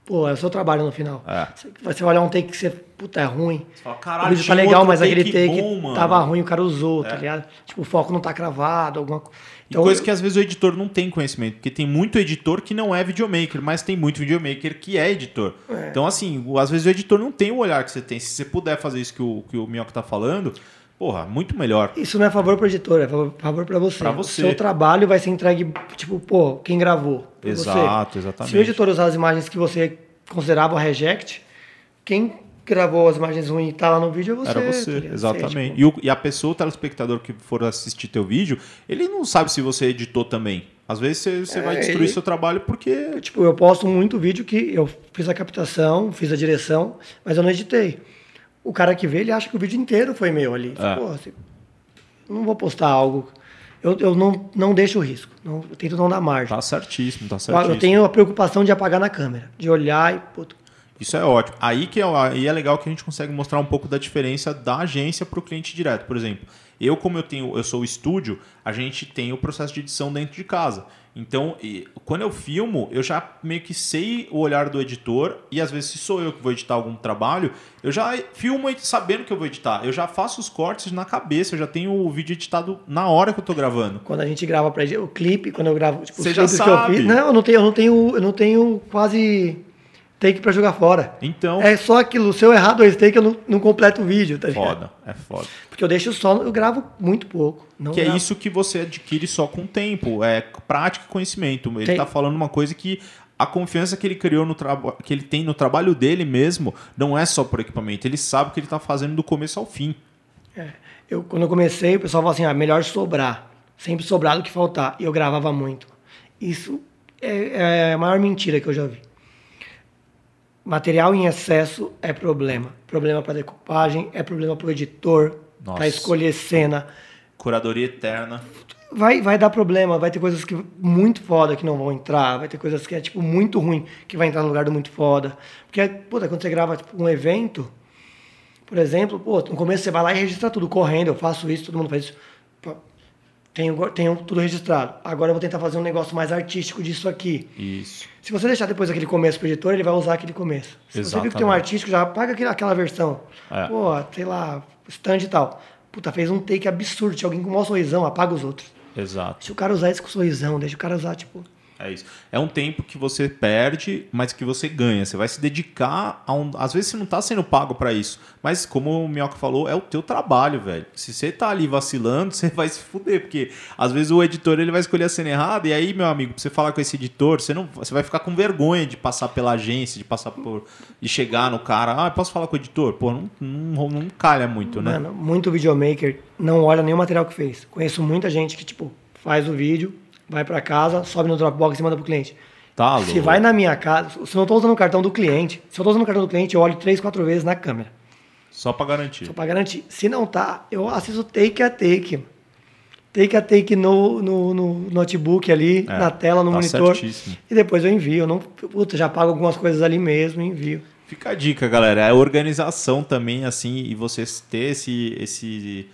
pô, é o seu trabalho no final.
É.
Você vai olhar um take que você, puta, é ruim.
fala,
o
"Caralho,
vídeo tá legal, mas aquele
take bom, mano."
tava ruim, o cara usou, tá
É.
ligado? Tipo, o foco não tá cravado, alguma coisa.
E coisa que às vezes o editor não tem conhecimento, porque tem muito editor que não é videomaker, mas tem muito videomaker que é editor. Então, assim, o- às vezes o editor não tem o olhar que você tem. Se você puder fazer isso que o, que o Minhoca tá falando, porra, muito melhor.
Isso não é favor pro editor, é favor, pra você.
Pra você.
O seu trabalho vai ser entregue, tipo, pô, quem gravou?
Exato,
você.
exatamente.
Se o editor usar as imagens que você considerava reject, quem gravou as imagens ruins e tá lá no vídeo é você.
Era
tá
você,
ligado?
exatamente.
Você,
E, o- e a pessoa, o telespectador que for assistir teu vídeo, ele não sabe se você editou também. Às vezes você, você
É,
vai destruir
ele-
seu trabalho porque.
tipo, tipo, eu posto muito vídeo que eu fiz a captação, fiz a direção, mas eu não editei. O cara que vê, ele acha que o vídeo inteiro foi meu ali. É. Pô, assim, não vou postar algo. Eu, eu não, não deixo o risco. Não, eu tento não dar margem.
Tá certíssimo, tá certíssimo.
Eu tenho a preocupação de apagar na câmera, de olhar e. Puto.
Isso é ótimo. Aí que é, aí é legal que a gente consegue mostrar um pouco da diferença da agência para o cliente direto. Por exemplo, eu, como eu tenho, eu sou o estúdio, a gente tem o processo de edição dentro de casa. Então, quando eu filmo, eu já meio que sei o olhar do editor e às vezes se sou eu que vou editar algum trabalho, eu já filmo sabendo que eu vou editar. Eu já faço os cortes na cabeça, eu já tenho o vídeo editado na hora que eu tô gravando.
Quando a gente grava para o clipe, quando eu gravo, tipo, Você os já sabe. que eu fiz, não, eu não tenho, eu não tenho, eu não tenho quase take para jogar fora.
Então.
É só aquilo. Se eu errar dois takes, eu não, não completo o vídeo, tá
ligado? Foda, é foda.
Porque eu deixo só, eu gravo muito pouco.
que é
gravo.
é isso que você adquire só com o tempo. É prática e conhecimento. Ele Tem. tá falando uma coisa que a confiança que ele criou no trabalho, que ele tem no trabalho dele mesmo, não é só por equipamento. Ele sabe o que ele está fazendo do começo ao fim.
É. Eu, quando eu comecei, o pessoal falou assim: ah, melhor sobrar. Sempre sobrar do que faltar. E eu gravava muito. Isso é, é a maior mentira que eu já vi. Material em excesso é problema. Problema para decupagem, é problema para o editor, para escolher cena.
Curadoria eterna.
Vai, vai dar problema, vai ter coisas que muito foda que não vão entrar, vai ter coisas que é tipo muito ruim que vai entrar no lugar do muito foda. Porque, puta, quando você grava tipo, um evento, por exemplo, pô, no começo você vai lá e registra tudo correndo, eu faço isso, todo mundo faz isso. Tenho, tenho tudo registrado. Agora eu vou tentar fazer um negócio mais artístico disso aqui.
Isso.
Se você deixar depois aquele começo pro editor, ele vai usar aquele começo. Se Exatamente. você viu que tem um artístico, já apaga aquela, versão. É. Pô, sei lá, stand e tal. Puta, fez um take absurdo. Tinha alguém com um sorrisão, apaga os outros.
Exato.
Se o cara usar isso com sorrisão, deixa o cara usar, tipo.
É isso. É um tempo que você perde, mas que você ganha. Você vai se dedicar a um. Às vezes você não está sendo pago para isso. Mas, como o Minhoca falou, é o teu trabalho, velho. Se você tá ali vacilando, você vai se fuder. Porque às vezes o editor ele vai escolher a cena errada. E aí, meu amigo, pra você falar com esse editor, você, não, você vai ficar com vergonha de passar pela agência, de passar por. de chegar no cara. Ah, posso falar com o editor? Pô, não, não, não calha muito, né?
Mano, muito videomaker não olha nenhum material que fez. Conheço muita gente que, tipo, faz o vídeo vai para casa, sobe no Dropbox e manda pro cliente.
Tá
se vai na minha casa, se eu não estou usando o cartão do cliente, se eu estou usando o cartão do cliente, eu olho três, quatro vezes na câmera.
Só para garantir.
Só para garantir. Se não tá, eu assisto take a take. Take a take no, no, no notebook ali, é, na tela, no tá monitor. Certíssimo. E depois eu envio. Eu não, puta, já pago algumas coisas ali mesmo e envio.
Fica a dica, galera. É organização também, assim, e vocês ter esse, esse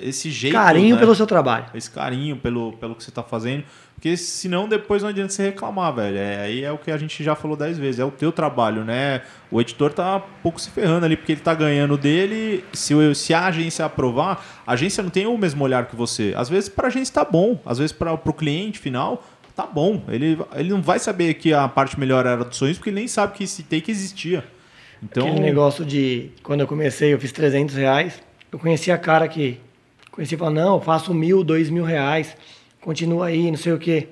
esse jeito.
Carinho
né?
pelo seu trabalho.
Esse carinho pelo, pelo que você está fazendo. Porque senão depois não adianta você reclamar, velho. É, aí é o que a gente já falou dez vezes. É o teu trabalho, né? O editor tá um pouco se ferrando ali, porque ele tá ganhando dele. Se, se a agência aprovar, a agência não tem o mesmo olhar que você. Às vezes para a agência tá bom. Às vezes para o cliente final, tá bom. Ele, ele não vai saber que a parte melhor era dos sonhos, porque ele nem sabe que esse take existia. Então...
Aquele negócio de... Quando eu comecei, eu fiz 300 reais. Eu conheci a cara que Conheci e falou, não, faço mil, dois mil reais, continua aí, não sei o quê.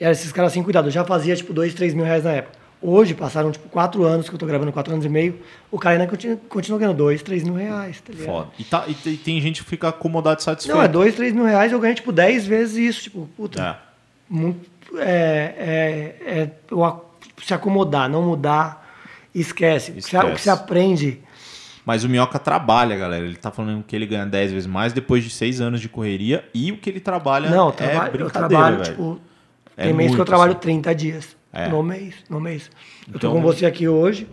E era esses caras assim, cuidado, eu já fazia tipo dois, três mil reais na época. Hoje, passaram tipo quatro anos que eu tô gravando, quatro anos e meio, o cara ainda continua, continua ganhando dois, três mil reais, tá ligado? Foda.
E, tá, e, tem gente que fica acomodado e satisfeito.
Não, é dois, três mil reais, eu ganho tipo dez vezes isso, tipo, puta. É. Muito, é, é, é, se acomodar, não mudar, esquece. esquece. O que você aprende
mas o Minhoca trabalha, galera. Ele tá falando que ele ganha 10 vezes mais depois de 6 anos de correria e o que ele trabalha
Não, é brincadeira, eu trabalho, velho. Tipo, é tem mês que eu trabalho assim. 30 dias é. no mês, no mês. Eu tô então, com você aqui hoje,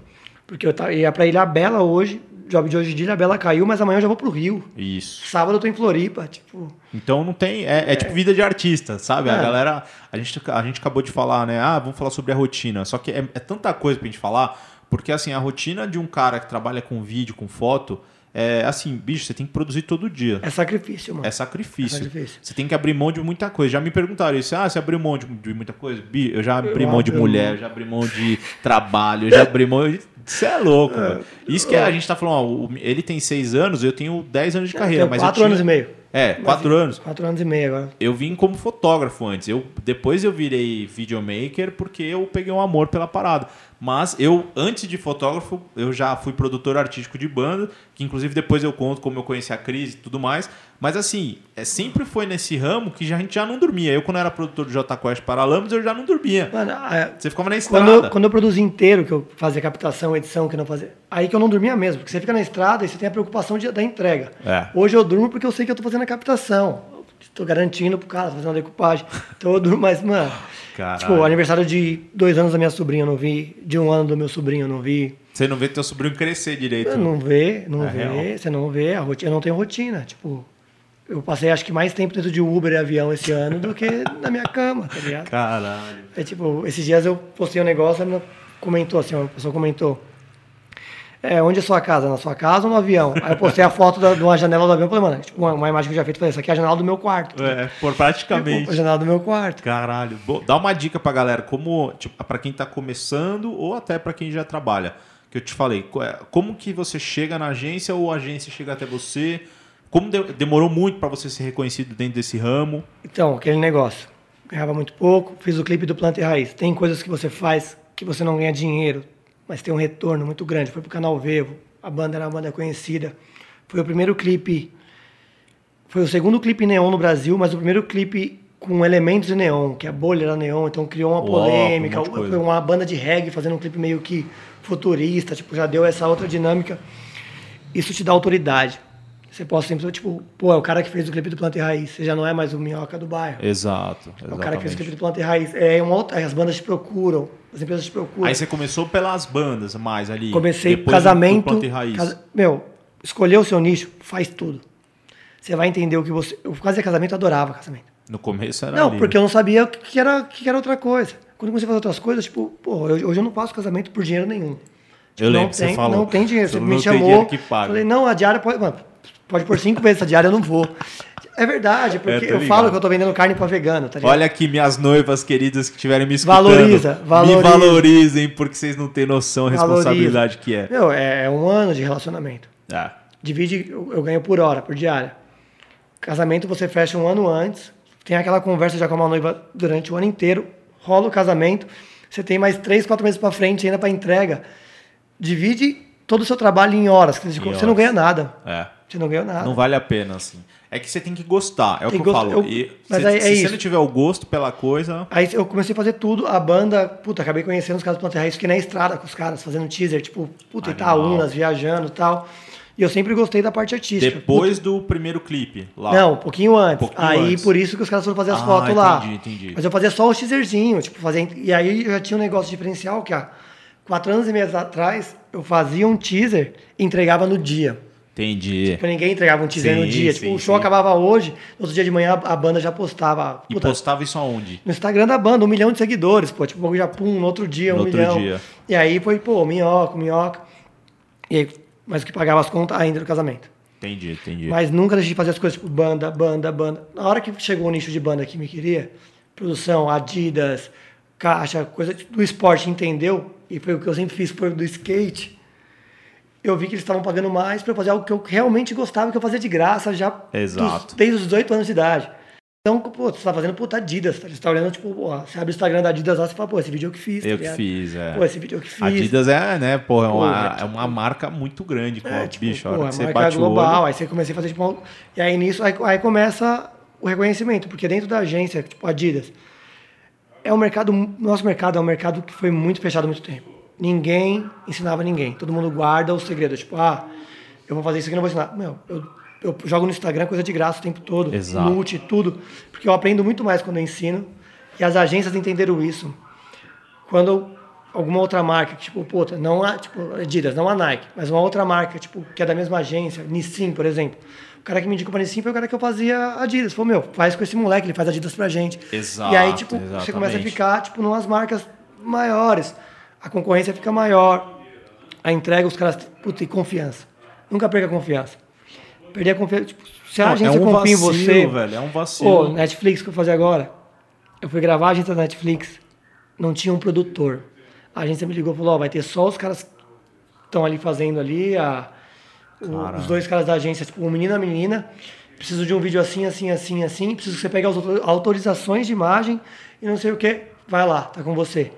porque eu ia pra Ilha Bela hoje, job de hoje de Ilha Bela caiu, mas amanhã eu já vou pro Rio.
Isso.
Sábado eu tô em Floripa, tipo...
Então não tem... É, é, é. tipo vida de artista, sabe? É. A galera... A gente, a gente acabou de falar, né? Ah, vamos falar sobre a rotina. Só que é, é tanta coisa pra gente falar porque assim, a rotina de um cara que trabalha com vídeo, com foto, é assim, bicho, você tem que produzir todo dia.
É sacrifício, mano.
É sacrifício. É sacrifício. Você tem que abrir mão de muita coisa. Já me perguntaram isso. Ah, você abriu mão de, muita coisa? Eu já abri eu mão de mulher, mão. já abri mão de trabalho, eu já abri mão de... Você é louco, é. mano. Isso que é, a gente tá falando, ó, ele tem seis anos, eu tenho dez anos de carreira. mas
quatro
tinha...
anos e meio.
É, quatro mas, anos.
Quatro anos e meio agora.
Eu vim como fotógrafo antes. Eu, depois eu virei videomaker porque eu peguei um amor pela parada. Mas eu, antes de fotógrafo, eu já fui produtor artístico de banda, que inclusive depois eu conto como eu conheci a crise e tudo mais. Mas assim, é, sempre foi nesse ramo que já, a gente já não dormia. Eu, quando era produtor do J Quest Paralamas, eu já não dormia. Mano, a, você ficava na estrada.
Quando eu, quando eu produzi inteiro, que eu fazia captação, edição, que não fazia. Aí que eu não dormia mesmo, porque você fica na estrada e você tem a preocupação de, da entrega. É. Hoje eu durmo porque eu sei que eu tô fazendo a captação. Estou garantindo pro cara fazer uma decupagem. Então eu durmo, mas, mano. Caralho. Tipo, aniversário de dois anos da minha sobrinha eu não vi, de um ano do meu sobrinho eu não vi.
Você não vê teu sobrinho crescer direito?
Não vê, não é vê, real. você não vê, a rotina, eu não tenho rotina, tipo, eu passei acho que mais tempo dentro de Uber e avião esse ano do que na minha cama, tá ligado?
Caralho.
É tipo, esses dias eu postei um negócio, a comentou assim, uma pessoa comentou, é, onde é a sua casa? Na sua casa ou no avião? Aí eu postei a foto da, de uma janela do avião e falei, mano, tipo, uma, uma, imagem que eu já fiz, falei, essa aqui é a janela do meu quarto.
É, por praticamente.
a janela do meu quarto.
Caralho. Bom, dá uma dica pra galera, como, tipo, pra quem tá começando ou até pra quem já trabalha. Que eu te falei, é, como que você chega na agência ou a agência chega até você? Como de, demorou muito para você ser reconhecido dentro desse ramo?
Então, aquele negócio. Ganhava muito pouco, fiz o clipe do Planta e Raiz. Tem coisas que você faz que você não ganha dinheiro mas tem um retorno muito grande. Foi pro canal Vevo, a banda era uma banda conhecida. Foi o primeiro clipe, foi o segundo clipe neon no Brasil, mas o primeiro clipe com elementos de neon, que a bolha era neon, então criou uma polêmica. Um foi uma banda de reggae fazendo um clipe meio que futurista, tipo, já deu essa outra dinâmica. Isso te dá autoridade. Você pode sempre, tipo, pô, é o cara que fez o clipe do Planta e Raiz. Você já não é mais o minhoca do bairro.
Exato.
É o cara que fez o clipe do Planta e Raiz. É uma outra, as bandas te procuram, as empresas te procuram.
Aí você começou pelas bandas mais ali.
Comecei casamento. Do Planta e Raiz. Casa, meu, escolheu o seu nicho, faz tudo. Você vai entender o que você. Eu fazia casamento, eu adorava casamento.
No começo era.
Não, ali, porque eu não sabia o que era, que era outra coisa. Quando eu comecei a fazer outras coisas, tipo, pô, hoje eu não faço casamento por dinheiro nenhum.
Tipo, eu lembro, não tem, você falou.
Não tem dinheiro. Você, me chamou. Falei, não, a diária pode. Mano, Pode por cinco vezes essa diária, eu não vou. É verdade, porque eu, eu falo que eu tô vendendo carne para vegano, tá?
Olha aqui, minhas noivas queridas que estiverem me escutando.
Valoriza, valoriza.
Me valorizem, porque vocês não têm noção da responsabilidade que é.
Meu, é, é um ano de relacionamento. É. Divide, eu, eu ganho por hora, por diária. Casamento você fecha um ano antes, tem aquela conversa já com uma noiva durante o ano inteiro, rola o casamento, você tem mais três, quatro meses para frente ainda para entrega. Divide todo o seu trabalho em horas, em você horas. não ganha nada. É. Você não ganhou nada.
Não vale a pena, assim. É que você tem que gostar, é tem o que eu falo. Eu, e mas se, aí, é se você não tiver o gosto pela coisa.
Aí eu comecei a fazer tudo, a banda, puta, acabei conhecendo os caras do Planterra, fiquei na estrada com os caras, fazendo teaser, tipo, puta, Itaúnas, viajando e tal. E eu sempre gostei da parte artística.
Depois puta. do primeiro clipe lá.
Não, um pouquinho antes. Um pouquinho aí antes. por isso que os caras foram fazer as ah, fotos entendi, lá. Entendi, entendi. Mas eu fazia só o teaserzinho, tipo, fazia. E aí eu já tinha um negócio diferencial que há quatro anos e meio atrás eu fazia um teaser e entregava no dia.
Entendi.
Tipo, ninguém entregava um teaser sim, no dia. Sim, tipo, o show sim. acabava hoje, no outro dia de manhã a banda já postava.
Puta, e postava isso aonde?
No Instagram da banda, um milhão de seguidores, pô. Tipo, já pum, no outro dia, no um outro milhão. Dia. E aí foi, pô, minhoca, minhoca. E aí, mas o que pagava as contas ainda do casamento.
Entendi, entendi.
Mas nunca deixei de fazer as coisas, tipo, banda, banda, banda. Na hora que chegou o nicho de banda que me queria, produção, Adidas, caixa, coisa do esporte, entendeu? E foi o que eu sempre fiz, foi do skate eu vi que eles estavam pagando mais para fazer algo que eu realmente gostava, que eu fazia de graça já
Exato.
Dos, desde os 18 anos de idade. Então, pô, você tá fazendo puta Adidas, tá? Você tá olhando, tipo, pô, você abre o Instagram da Adidas lá, você fala, pô, esse vídeo eu que fiz.
Tá eu que fiz, é.
Pô, esse vídeo eu que fiz.
Adidas é, né, pô, é uma, pô, é uma marca muito grande, pô, é, tipo, bicho, pô, a hora que você bate
global, aí você comecei a fazer, tipo, e aí nisso, aí, aí começa o reconhecimento, porque dentro da agência, tipo, Adidas, é um mercado, nosso mercado é um mercado que foi muito fechado há muito tempo ninguém ensinava ninguém. Todo mundo guarda o segredo. Tipo, ah, eu vou fazer isso aqui, não vou ensinar. Meu, eu, eu jogo no Instagram coisa de graça o tempo todo.
Exato.
Multi, tudo. Porque eu aprendo muito mais quando eu ensino. E as agências entenderam isso. Quando alguma outra marca, tipo, puta, não a, tipo, Adidas, não a Nike, mas uma outra marca, tipo, que é da mesma agência, Nissin, por exemplo. O cara que me indicou para Nissin foi o cara que eu fazia Adidas. Falou, meu, faz com esse moleque, ele faz Adidas pra gente.
Exato.
E aí, tipo, exatamente. você começa a ficar, tipo, numas marcas maiores a concorrência fica maior, a entrega, os caras puta, confiança. Nunca perca a confiança. Perder a confiança. Tipo, se a Não, agência é um confia vacilo, em você.
Velho, é um vacilo.
Pô, Netflix que eu fazer agora. Eu fui gravar a agência da Netflix, não tinha um produtor. A agência me ligou e falou: oh, vai ter só os caras que estão ali fazendo ali, a, o, os dois caras da agência, tipo, um menino e a menina. Preciso de um vídeo assim, assim, assim, assim. Preciso que você pegue as autorizações de imagem e não sei o que. Vai lá, tá com você.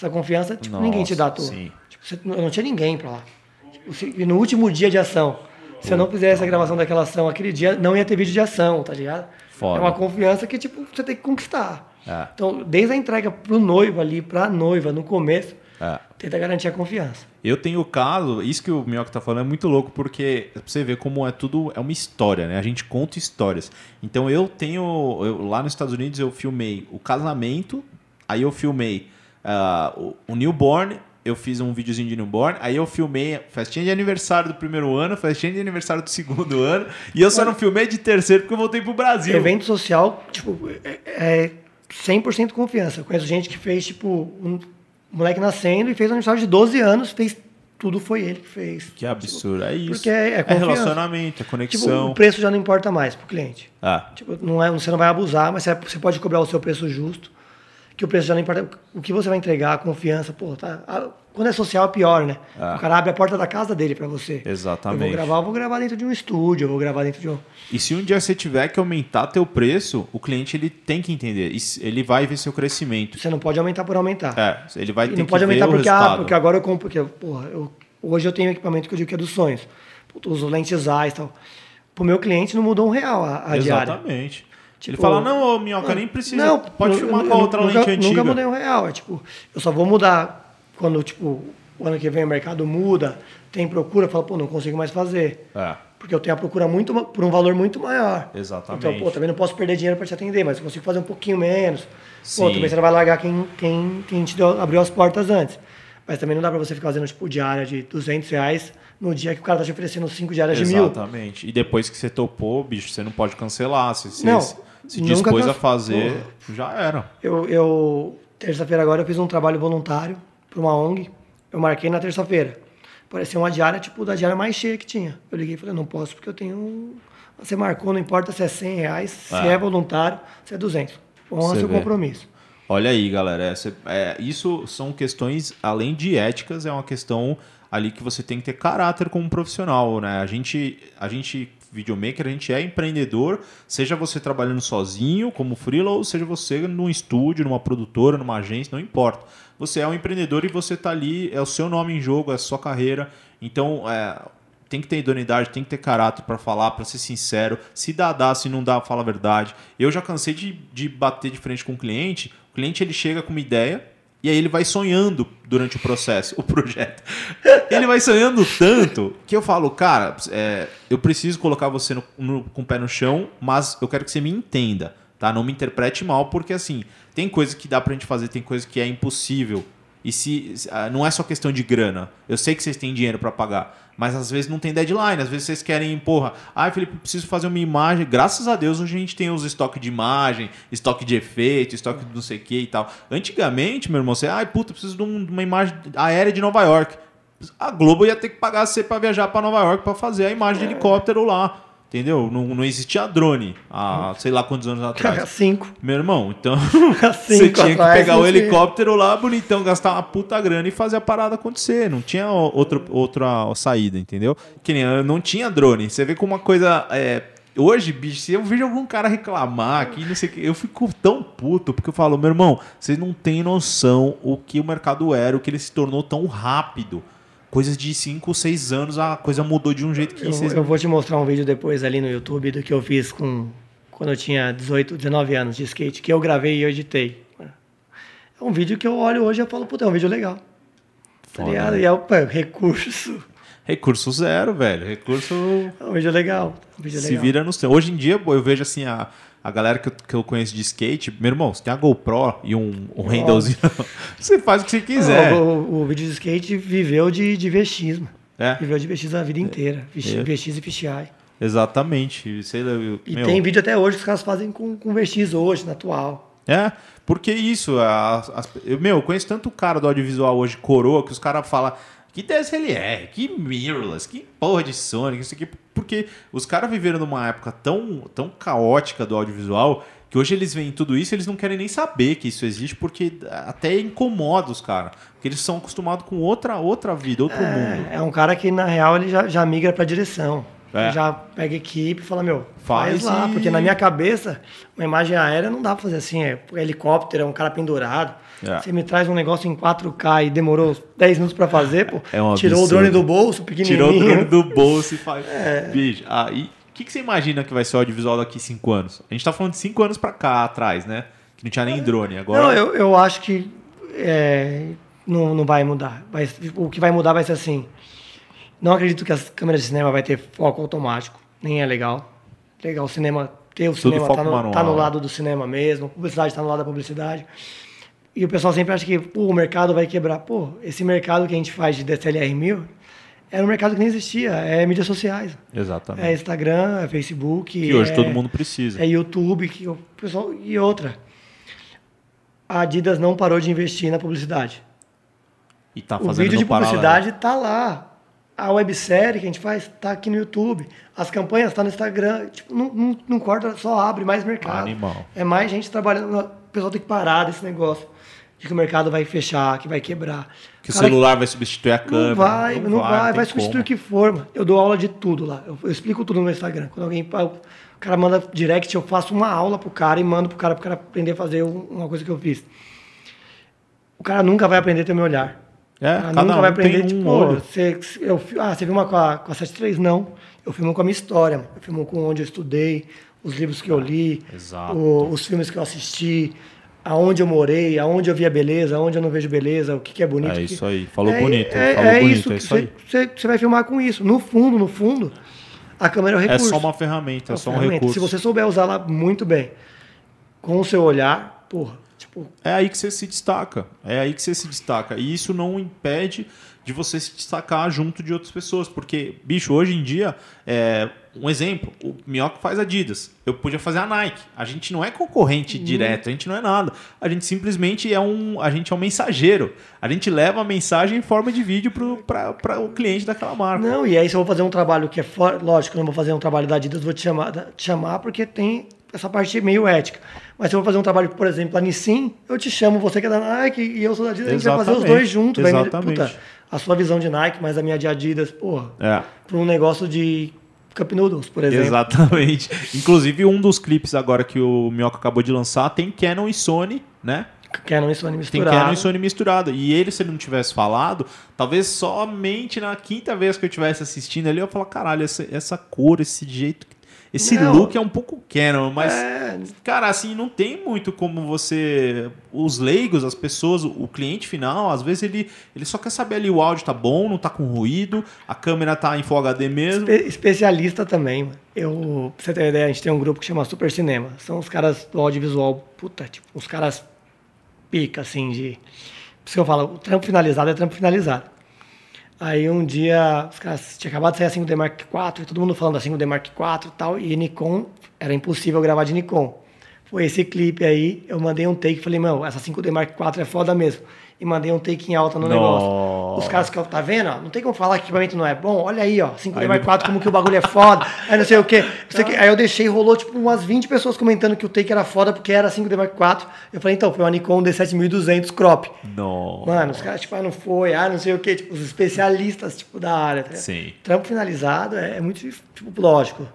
Essa confiança, tipo, Nossa, ninguém te dá toa. Sim. Tipo, você, eu não tinha ninguém pra lá. Tipo, se, no último dia de ação, se eu não fizesse a gravação daquela ação aquele dia, não ia ter vídeo de ação, tá ligado? Foda. É uma confiança que, tipo, você tem que conquistar. É. Então, desde a entrega pro noivo ali, pra noiva, no começo, é. tenta garantir a confiança.
Eu tenho o caso, isso que o Minhoca tá falando é muito louco, porque você vê como é tudo, é uma história, né? A gente conta histórias. Então eu tenho, eu, lá nos Estados Unidos eu filmei o casamento, aí eu filmei uh, o, newborn, eu fiz um videozinho de newborn, aí eu filmei festinha de aniversário do primeiro ano, festinha de aniversário do segundo ano, e eu só não filmei de terceiro porque eu voltei pro Brasil.
Evento social, tipo, é, é 100% confiança. Eu conheço gente que fez, tipo, um moleque nascendo e fez um aniversário de 12 anos, fez tudo foi ele que fez.
Que absurdo, é isso.
Porque é,
é, é relacionamento, é conexão. Tipo,
o preço já não importa mais pro cliente. Ah. Tipo, não é, você não vai abusar, mas você pode cobrar o seu preço justo que o preço já não importa. O que você vai entregar, a confiança, pô, tá. quando é social é pior, né? Ah. O cara abre a porta da casa dele para você.
Exatamente.
Eu vou gravar, eu vou gravar dentro de um estúdio, eu vou gravar dentro de um.
E se um dia você tiver que aumentar teu preço, o cliente ele tem que entender. Ele vai ver seu crescimento.
Você não pode aumentar por aumentar.
É, ele vai ter
não
que
pode
aumentar
porque, ah, porque agora eu compro. Porque, porra, eu, hoje eu tenho equipamento que eu digo que é dos sonhos. Uso lentes AIS e tal. Pro meu cliente não mudou um real a, a
Exatamente.
diária.
Exatamente. Tipo, ele fala, não, ô, minhoca, nem precisa. Não, pode filmar com a outra
nunca,
lente antiga.
Nunca mudei um real. É, tipo, eu só vou mudar quando, tipo, o ano que vem o mercado muda, tem procura, eu falo, pô, não consigo mais fazer. É. Porque eu tenho a procura muito, por um valor muito maior.
Exatamente.
Então, pô, também não posso perder dinheiro para te atender, mas eu consigo fazer um pouquinho menos. Sim. Pô, também você não vai largar quem, quem, quem te deu, abriu as portas antes. Mas também não dá para você ficar fazendo, tipo, diária de 200 reais no dia que o cara tá te oferecendo 5 diárias
Exatamente.
de mil.
Exatamente. E depois que você topou, bicho, você não pode cancelar. Se, não. Se dispôs a fazer, Pô, já era.
Eu, eu terça-feira agora eu fiz um trabalho voluntário para uma ONG. Eu marquei na terça-feira. Parecia uma diária, tipo, da diária mais cheia que tinha. Eu liguei e falei, não posso porque eu tenho... Você marcou, não importa se é 100 reais, se é, é voluntário, se é 200. Honra seu vê. compromisso.
Olha aí, galera. É, isso são questões, além de éticas, é uma questão ali que você tem que ter caráter como profissional, né? A gente, a gente videomaker, a gente é empreendedor, seja você trabalhando sozinho, como freela, ou seja você num estúdio, numa produtora, numa agência, não importa. Você é um empreendedor e você está ali, é o seu nome em jogo, é a sua carreira. Então, é, tem que ter idoneidade, tem que ter caráter para falar, para ser sincero. Se dá, dá, se não dá, fala a verdade. Eu já cansei de, de bater de frente com o cliente. O cliente ele chega com uma ideia, e aí ele vai sonhando durante o processo, o projeto. Ele vai sonhando tanto que eu falo, cara, é, eu preciso colocar você no, no, com o pé no chão, mas eu quero que você me entenda, tá? Não me interprete mal, porque assim, tem coisa que dá pra gente fazer, tem coisa que é impossível. E se ah, não é só questão de grana. Eu sei que vocês têm dinheiro para pagar, mas às vezes não tem deadline, às vezes vocês querem, porra, ah, Felipe, preciso fazer uma imagem. Graças a Deus hoje a gente tem os estoques de imagem, estoque de efeito, estoque de não sei o que e tal. Antigamente, meu irmão, você, ai, puta, preciso de, de uma imagem aérea de Nova York. A Globo ia ter que pagar você para viajar para Nova York para fazer a imagem de é. helicóptero lá. Entendeu? Não, não existia drone há sei lá quantos anos atrás.
Cinco.
Meu irmão, então você tinha que pegar o helicóptero lá, bonitão, gastar uma puta grana e fazer a parada acontecer. Não tinha outro, outra saída, entendeu? Que nem não tinha drone. Você vê como uma coisa. É, hoje, bicho, se eu vejo algum cara reclamar aqui, não sei o que, eu fico tão puto, porque eu falo, meu irmão, vocês não têm noção o que o mercado era, o que ele se tornou tão rápido coisas de 5, 6 anos a coisa mudou de um jeito que
eu,
vocês...
eu vou te mostrar um vídeo depois ali no YouTube do que eu fiz com quando eu tinha 18, 19 anos de skate, que eu gravei e eu editei. É um vídeo que eu olho hoje e falo, puta, é um vídeo legal. Tá Foda, tá? E é o recurso.
Recurso zero, velho. Recurso.
É um vídeo legal. Um vídeo
Se
legal.
vira no seu. Hoje em dia, eu vejo assim, a, a galera que eu, que eu conheço de skate, meu irmão, você tem a GoPro e um, um handlezinho, você faz o que você quiser.
O, o, o vídeo de skate viveu de, de VX, É? Viveu de VX a vida inteira. VX, é. E fisheye.
Exatamente. Sei lá,
e meu... tem vídeo até hoje que os caras fazem com, com VX hoje, na atual.
É, porque isso, as, as, eu, meu, eu conheço tanto cara do audiovisual hoje, coroa, que os caras falam, que DSLR, que mirrorless, que porra de Sonic, isso aqui. Porque os caras viveram numa época tão, tão caótica do audiovisual que hoje eles veem tudo isso e eles não querem nem saber que isso existe porque até incomoda os caras. Porque eles são acostumados com outra, outra vida, outro
é,
mundo.
É um cara que, na real, ele já, já migra pra direção. É. Já pega equipe e fala, meu, faz, faz lá. E... Porque na minha cabeça, uma imagem aérea não dá pra fazer assim. É helicóptero, é um cara pendurado. É. Você me traz um negócio em 4K e demorou 10 minutos para fazer, pô. É um tirou o drone do bolso, pequenininho.
Tirou o drone do bolso e faz. É. Bicho, aí. o que, que você imagina que vai ser o audiovisual daqui 5 anos? A gente tá falando de 5 anos para cá atrás, né? Que não tinha nem drone. Agora...
Não, eu, eu acho que é, não, não vai mudar. Vai, o que vai mudar vai ser assim. Não acredito que as câmeras de cinema vai ter foco automático. Nem é legal. Legal o cinema ter o Tudo cinema tá no, tá no, lado do cinema mesmo, a publicidade está no lado da publicidade. E o pessoal sempre acha que pô, o mercado vai quebrar. Pô, esse mercado que a gente faz de DSLR 1000 era um mercado que nem existia. É mídias sociais.
Exatamente.
É Instagram, é Facebook.
Que hoje
é,
todo mundo precisa.
É YouTube, que o pessoal e outra. A Adidas não parou de investir na publicidade.
E tá fazendo
o vídeo de publicidade está lá a websérie que a gente faz está aqui no YouTube. As campanhas estão tá no Instagram. Tipo, não, não, não corta, só abre mais mercado.
Animal.
É mais gente trabalhando. O pessoal tem que parar desse negócio. De que o mercado vai fechar, que vai quebrar.
Que o celular vai substituir a câmera.
Não vai, não, não vai, vai, vai substituir o que for. Mano. Eu dou aula de tudo lá. Eu, eu, explico tudo no meu Instagram. Quando alguém. O cara manda direct, eu faço uma aula pro cara e mando pro cara, pro cara aprender a fazer uma coisa que eu fiz. O cara nunca vai aprender a ter meu olhar.
É, nunca um vai aprender, tipo, um
você, eu, ah, você filma com a, com a 73? Não. Eu filmo com a minha história. Eu filmo com onde eu estudei, os livros que eu li, o, os filmes que eu assisti, aonde eu morei, aonde eu vi a beleza, aonde eu não vejo beleza, o que, que é bonito. É
isso aí, falou
é,
bonito.
É,
falou
é
bonito,
isso, é isso aí. Você, você vai filmar com isso. No fundo, no fundo, a câmera é um recurso.
É só uma ferramenta, é, só um recurso.
Se você souber usá-la muito bem, com o seu olhar, porra, Tipo,
é aí que você se destaca. É aí que você se destaca. E isso não impede de você se destacar junto de outras pessoas. Porque, bicho, hoje em dia, é, um exemplo, o Minhoca faz Adidas. Eu podia fazer a Nike. A gente não é concorrente uhum. direto, a gente não é nada. A gente simplesmente é um. A gente é um mensageiro. A gente leva a mensagem em forma de vídeo para o cliente daquela marca.
Não, e aí se eu vou fazer um trabalho que é fora. Lógico, eu não vou fazer um trabalho da Adidas, vou te chamar, te chamar porque tem essa parte meio ética. Mas se eu vou fazer um trabalho, por exemplo, a Nissin, eu te chamo, você que é da Nike e eu sou da Adidas, a gente vai fazer os dois juntos.
Exatamente. Vai, puta,
a sua visão de Nike, mas a minha de Adidas, porra.
É.
Para um negócio de Cup Noodles, por exemplo.
Exatamente. Inclusive, um dos clipes agora que o Mioca acabou de lançar tem Canon e Sony, né?
Canon e Sony misturado.
Tem Canon e Sony misturado. E ele, se ele não tivesse falado, talvez somente na quinta vez que eu estivesse assistindo ali, eu ia falar, caralho, essa, essa cor, esse jeito que esse não. look é um pouco Canon, mas, é... cara, assim, não tem muito como você. Os leigos, as pessoas, o cliente final, às vezes ele, ele só quer saber ali o áudio tá bom, não tá com ruído, a câmera tá em Full HD mesmo.
Espe especialista também, Eu, pra você ter ideia, a gente tem um grupo que chama Super Cinema. São os caras do audiovisual, puta, tipo, os caras pica, assim, de. Por isso que eu falo, o trampo finalizado é trampo finalizado. Aí um dia, os caras tinha acabado de sair a 5D Mark IV, todo mundo falando da 5D Mark IV e tal, e Nikon, era impossível gravar de Nikon. Foi esse clipe aí, eu mandei um take e falei, meu, essa 5D Mark IV é foda mesmo e mandei um take em alta no Nossa. negócio. Os caras que tá vendo, ó, não tem como falar que o equipamento não é bom. Olha aí, ó, 5D Mark IV, como que o bagulho é foda. Aí não sei o quê. Aí eu deixei, rolou tipo umas 20 pessoas comentando que o take era foda porque era 5D Mark IV. Eu falei, então, foi uma Nikon D7200 crop.
Não.
Mano, os caras, tipo, ah, não foi, ah, não sei o quê. Tipo, os especialistas, tipo, da área. Tá
Sim.
Trampo finalizado é, é, muito, tipo, lógico.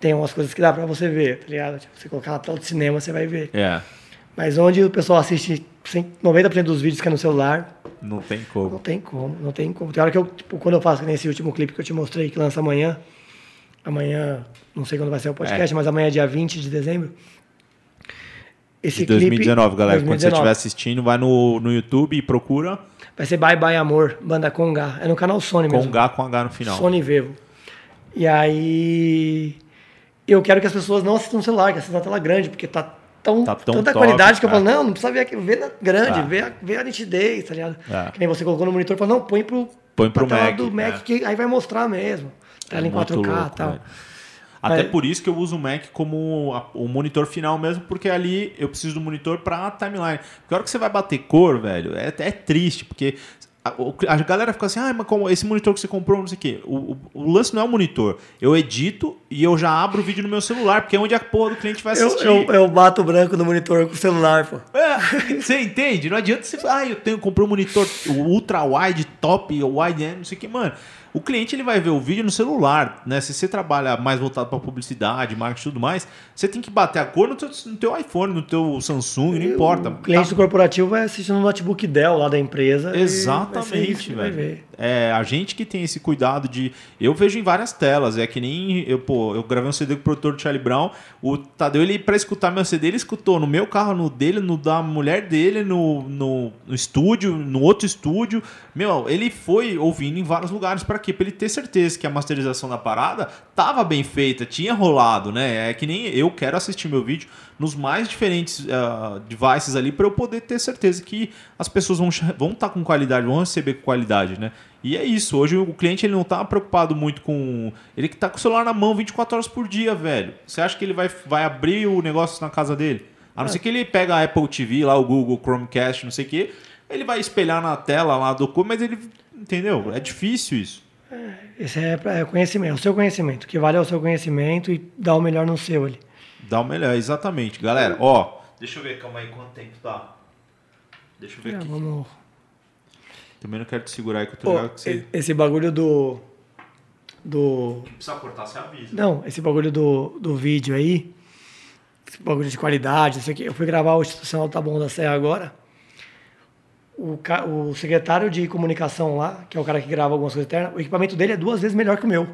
Tem umas coisas que dá pra você ver, tá ligado? Tipo, você colocar na tela de cinema, você vai ver.
É.
Mas onde o pessoal assiste 90% dos vídeos que é no celular.
Não tem como.
Não tem como, não tem como. Tem hora que eu, tipo, quando eu faço nesse último clipe que eu te mostrei, que lança amanhã, amanhã, não sei quando vai ser o podcast, é. mas amanhã é dia 20 de dezembro.
Esse de 2019, clipe, galera. 2019. Quando você estiver assistindo, vai no, no YouTube e procura.
Vai ser Bye Bye Amor, banda Conga. É no canal Sony mesmo.
Conga com H no final.
Sony Vevo. E aí. Eu quero que as pessoas não assistam no celular, que assistam na tela grande, porque tá tão, tá tão tanta top, qualidade que eu falo, não, não precisa ver, ver na grande, é. ver, a, ver a nitidez, tá ligado? É. Que nem você colocou no monitor e falou, não, põe pro,
põe pro Mac,
do Mac, é. que aí vai mostrar mesmo. Tela é em 4K e tal.
Até por isso que eu uso o Mac como o monitor final mesmo, porque ali eu preciso do monitor para timeline. Porque a hora que você vai bater cor, velho, é, é triste, porque a, galera fica assim, ah, mas como esse monitor que você comprou, não sei o quê. O, o, o, lance não é o monitor. Eu edito e eu já abro o vídeo no meu celular, porque é onde a porra do cliente vai assistir.
Eu, eu, eu bato branco no monitor com o celular, pô.
É, você entende? Não adianta você falar, ah, eu tenho, comprei um monitor ultra wide, top, wide, não sei o que, mano. O cliente ele vai ver o vídeo no celular, né? Se você trabalha mais voltado para publicidade, marketing e tudo mais, você tem que bater a cor no teu, no teu iPhone, no teu Samsung, não importa. O
cliente tá... do corporativo vai assistir no notebook Dell lá da empresa.
Exatamente, velho. É a gente que tem esse cuidado de. Eu vejo em várias telas. É que nem eu, pô, eu gravei um CD com o produtor Charlie Brown. O Tadeu, ele, para escutar meu CD, ele escutou no meu carro, no dele, no da mulher dele, no, no, no estúdio, no outro estúdio. Meu, ele foi ouvindo em vários lugares para quê? Para ele ter certeza que a masterização da parada tava bem feita, tinha rolado, né? É que nem eu quero assistir meu vídeo nos mais diferentes uh, devices ali para eu poder ter certeza que as pessoas vão estar vão tá com qualidade, vão receber com qualidade, né? E é isso. Hoje o cliente ele não está preocupado muito com. Ele que tá com o celular na mão 24 horas por dia, velho. Você acha que ele vai, vai abrir o negócio na casa dele? A não é. ser que ele pega a Apple TV, lá o Google Chromecast, não sei o quê, ele vai espelhar na tela lá do mas ele. Entendeu? É difícil isso.
É, esse é, é conhecimento, o seu conhecimento. Que vale é o seu conhecimento e dá o melhor no seu ali.
Dá o melhor, exatamente. Galera, ó, deixa eu ver, calma aí, quanto tempo tá. Deixa eu ver é, aqui. Vamos... Também não quero te segurar aí que eu tô ligado que você.
Esse bagulho do. Do.
Precisa cortar, você avisa.
Não, esse bagulho do, do vídeo aí. Esse bagulho de qualidade, isso aqui. Eu fui gravar o Institucional Tá Bom da Serra agora. O, o secretário de comunicação lá, que é o cara que grava algumas coisas internas, o equipamento dele é duas vezes melhor que o meu.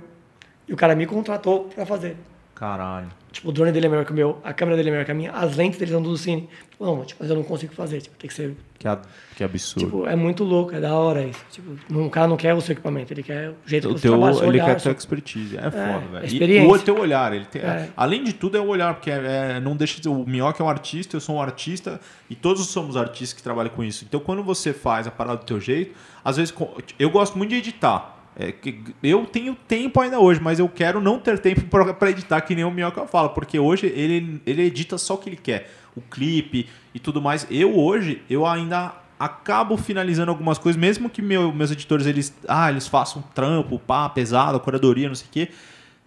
E o cara me contratou para fazer.
Caralho.
Tipo, o drone dele é melhor que o meu, a câmera dele é melhor que a minha, as lentes dele são do Cine. Tipo, não, tipo, mas eu não consigo fazer, tipo, tem que ser...
Que, que absurdo.
Tipo, é muito louco, é da hora isso. Tipo, um cara não quer o seu equipamento, ele quer o jeito o que
você teu,
trabalha,
Ele olhar, quer a tua expertise, é, é foda, velho. Experiência. E o teu olhar, ele tem, é. além de tudo é o olhar, porque é, é, não deixa de o Minhoca é um artista, eu sou um artista, e todos somos artistas que trabalham com isso. Então, quando você faz a parada do teu jeito, às vezes, eu gosto muito de editar, é, que eu tenho tempo ainda hoje, mas eu quero não ter tempo para editar, que nem o Minhoca fala, porque hoje ele, ele edita só o que ele quer, o clipe e tudo mais. Eu hoje, eu ainda acabo finalizando algumas coisas, mesmo que meu, meus editores eles, ah, eles façam trampo, pá, pesado, curadoria, não sei o quê.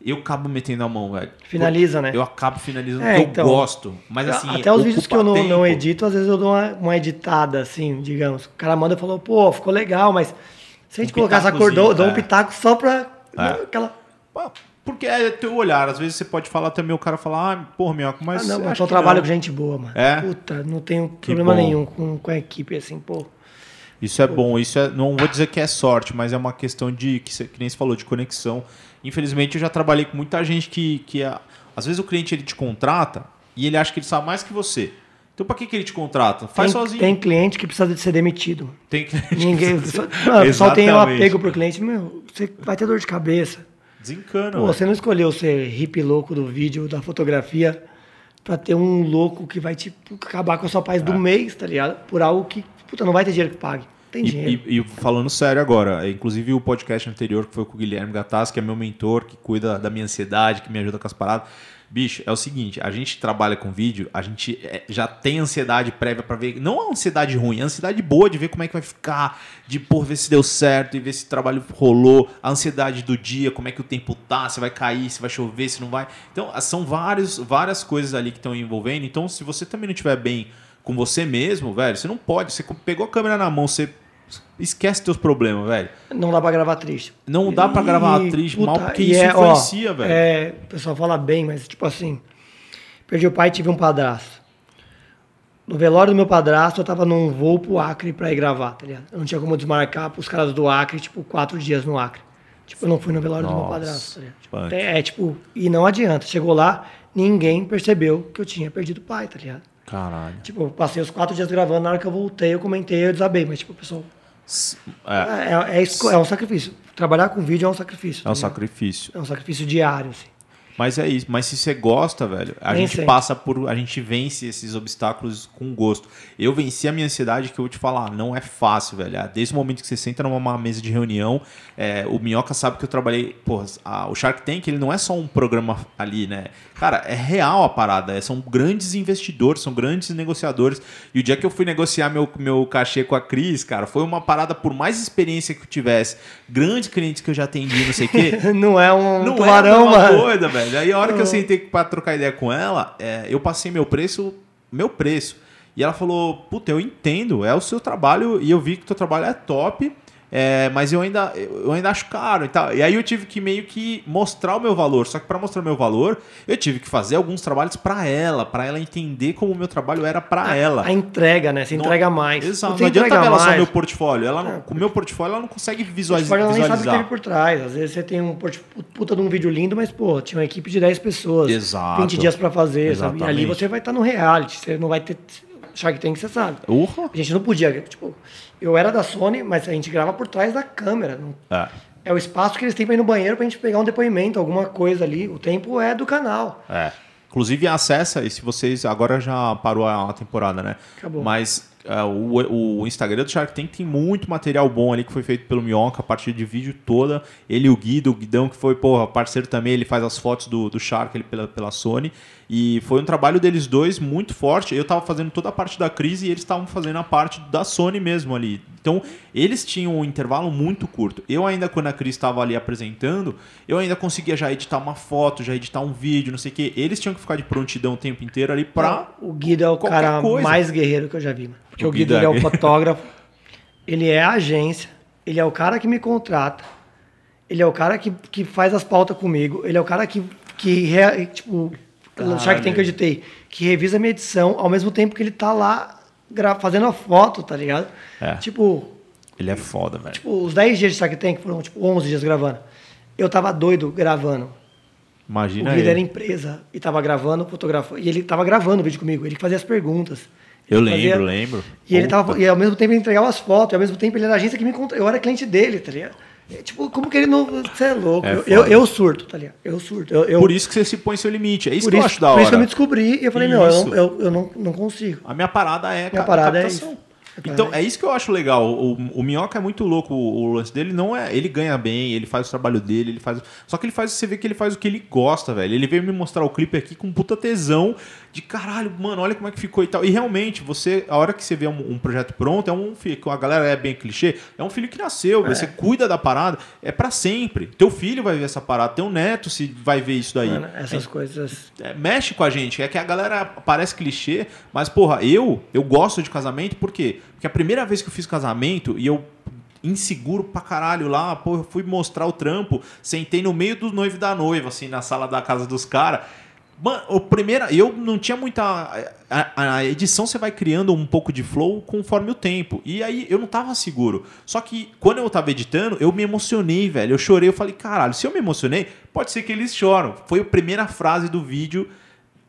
Eu acabo metendo a mão, velho.
Finaliza, né?
Eu acabo finalizando é, então, eu gosto. Mas assim.
Até os vídeos que eu não, não, edito, às vezes eu dou uma, uma editada, assim, digamos. O cara manda e falou, pô, ficou legal, mas se a gente um colocar essa cor, dou, dou um é. pitaco só pra é. aquela.
Porque é teu olhar. Às vezes você pode falar também, o cara falar, ah, porra, minhoca, mas.
Ah, não, eu só trabalho com gente boa, mano. É? Puta, não tenho problema nenhum com, com a equipe, assim, pô.
Isso é bom, isso é, não vou dizer que é sorte, mas é uma questão de, que, que nem você falou, de conexão. Infelizmente, eu já trabalhei com muita gente que, que é, às vezes o cliente ele te contrata e ele acha que ele sabe mais que você. Então, para que, que ele te contrata? Faz
tem,
sozinho.
Tem cliente que precisa de ser demitido.
Tem cliente
Ninguém, que só, não, pessoal tem um apego pro cliente. Meu, você vai ter dor de cabeça.
Desencana.
Pô, você não escolheu ser hippie louco do vídeo, da fotografia, para ter um louco que vai te acabar com a sua paz é. do mês, tá ligado? Por algo que, puta, não vai ter dinheiro que pague. Tem
e,
dinheiro.
E, e, falando sério agora, inclusive o podcast anterior que foi com o Guilherme Gattas, que é meu mentor, que cuida da minha ansiedade, que me ajuda com as paradas Bicho, é o seguinte, a gente trabalha com vídeo, a gente é, já tem ansiedade prévia para ver, não a ansiedade ruim, a ansiedade boa de ver como é que vai ficar, de por ver se deu certo e ver se o trabalho rolou, a ansiedade do dia, como é que o tempo tá, se vai cair, se vai chover, se não vai. Então, são vários, várias coisas ali que estão envolvendo. Então, se você também não estiver bem com você mesmo, velho, você não pode, você pegou a câmera na mão, você Esquece teus problemas, velho.
Não dá pra gravar triste.
Não dá pra gravar e, triste puta, mal, porque isso é, influencia, ó, velho.
É, o pessoal fala bem, mas tipo assim, perdi o pai e tive um padrasto. No velório do meu padrasto, eu tava num voo pro Acre pra ir gravar, tá ligado? Eu não tinha como desmarcar pros caras do Acre, tipo, quatro dias no Acre. Tipo, eu não fui no velório Nossa, do meu padrasto, tá ligado? Tipo, é, é, tipo, e não adianta. Chegou lá, ninguém percebeu que eu tinha perdido o pai, tá ligado?
Caralho.
Tipo, passei os quatro dias gravando, na hora que eu voltei, eu comentei, eu desabei, mas tipo, pessoal é. É, é, é, um sacrifício. Trabalhar com vídeo é um sacrifício.
É um sacrifício.
É um sacrifício diário, assim.
Mas é isso. Mas se você gosta, velho, a gente passa por. A gente vence esses obstáculos com gosto. Eu venci a minha ansiedade, que eu vou te falar, não é fácil, velho. É, desde o momento que você senta numa mesa de reunião, é, o Minhoca sabe que eu trabalhei. Porra, a, o Shark Tank, ele não é só um programa ali, né? Cara, é real a parada. É, são grandes investidores, são grandes negociadores. E o dia que eu fui negociar meu, meu cachê com a Cris, cara, foi uma parada, por mais experiência que eu tivesse, grandes clientes que eu já atendi, não sei o quê.
não é um não tubarão, é uma
mano. doida, velho velho. Aí a hora que eu sentei pra trocar ideia com ela, é, eu passei meu preço, meu preço. E ela falou, puta, eu entendo, é o seu trabalho e eu vi que o teu trabalho é top. É, mas eu ainda, eu ainda acho caro e tal. E aí eu tive que meio que mostrar o meu valor. Só que para mostrar o meu valor, eu tive que fazer alguns trabalhos para ela, para ela entender como o meu trabalho era para ela.
A entrega, né? Você não, entrega mais.
Exato. Não adianta ela só meu portfólio. Ela não, é, com o meu portfólio ela não consegue visualizar.
Ela
nem
sabe o que tem por trás. Às vezes você tem um puta de um vídeo lindo, mas pô, tinha uma equipe de 10 pessoas.
Exato.
20 dias para fazer, Exatamente. sabe? E ali você vai estar no reality, você não vai ter Shark Tank, você sabe.
Uhum.
A gente não podia, tipo, eu era da Sony, mas a gente grava por trás da câmera.
É.
é o espaço que eles têm para ir no banheiro pra gente pegar um depoimento, alguma coisa ali. O tempo é do canal.
É. Inclusive acessa, e se vocês. Agora já parou a temporada, né?
Acabou.
Mas uh, o, o, Instagram do Shark Tank tem muito material bom ali que foi feito pelo Minhoca, a partir de vídeo toda. Ele e o Guido, o Guidão, que foi, porra, parceiro também, ele faz as fotos do, do Shark ele, pela, pela Sony. E foi um trabalho deles dois muito forte. Eu estava fazendo toda a parte da crise e eles estavam fazendo a parte da Sony mesmo ali. Então, eles tinham um intervalo muito curto. Eu ainda, quando a Cris estava ali apresentando, eu ainda conseguia já editar uma foto, já editar um vídeo, não sei o quê. Eles tinha que ficar de prontidão o tempo inteiro ali para
O Guido é o cara coisa. mais guerreiro que eu já vi. Mano. Porque o, o Guido, Guido é o fotógrafo, ele é a agência, ele é o cara que me contrata, ele é o cara que, que faz as pautas comigo, ele é o cara que, que tipo, Caralho. Shark Tank que eu editei, que revisa a minha edição ao mesmo tempo que ele tá lá fazendo a foto, tá ligado?
É.
Tipo.
Ele é foda, velho.
Tipo, os 10 dias de Shark Tank foram tipo 11 dias gravando. Eu tava doido gravando.
Imagina.
O líder era empresa e tava gravando, fotografando. E ele tava gravando o vídeo comigo, ele fazia as perguntas.
Eu lembro, fazia... lembro.
E ele tava. E ao mesmo tempo ele entregava as fotos, e ao mesmo tempo ele era a agência que me encontrou. Eu era cliente dele, tá ligado? É, tipo, como que ele não. Você é louco. É eu, eu, surto, tá ligado? Eu surto. Eu, eu,
por isso que você se põe seu limite. É isso que eu acho da hora.
Por isso que eu me descobri e eu falei, isso. não, eu, eu, não, não consigo.
A minha parada é
minha parada é isso.
Então, é isso que eu acho legal. O, o Minhoca é muito louco. O, o, lance dele não é. Ele ganha bem, ele faz o trabalho dele, ele faz. Só que ele faz. Você vê que ele faz o que ele gosta, velho. Ele veio me mostrar o clipe aqui com puta tesão de caralho, mano, olha como é que ficou e tal. E realmente, você, a hora que você vê um, um projeto pronto, é um filho, a galera é bem clichê, é um filho que nasceu, é. você cuida da parada, é para sempre. Teu filho vai ver essa parada, teu neto se vai ver isso daí. Mano,
essas
é,
coisas.
É, mexe com a gente. É que a galera parece clichê, mas, porra, eu, eu gosto de casamento, por quê? Porque a primeira vez que eu fiz casamento e eu inseguro pra caralho lá, pô, eu fui mostrar o trampo, sentei no meio do noivo e da noiva, assim, na sala da casa dos caras. Mano, o primeiro, eu não tinha muita. A, a, edição você vai criando um pouco de flow conforme o tempo. E aí eu não tava seguro. Só que quando eu tava editando, eu me emocionei, velho. Eu chorei, eu falei, caralho, se eu me emocionei, pode ser que eles choram. Foi a primeira frase do vídeo.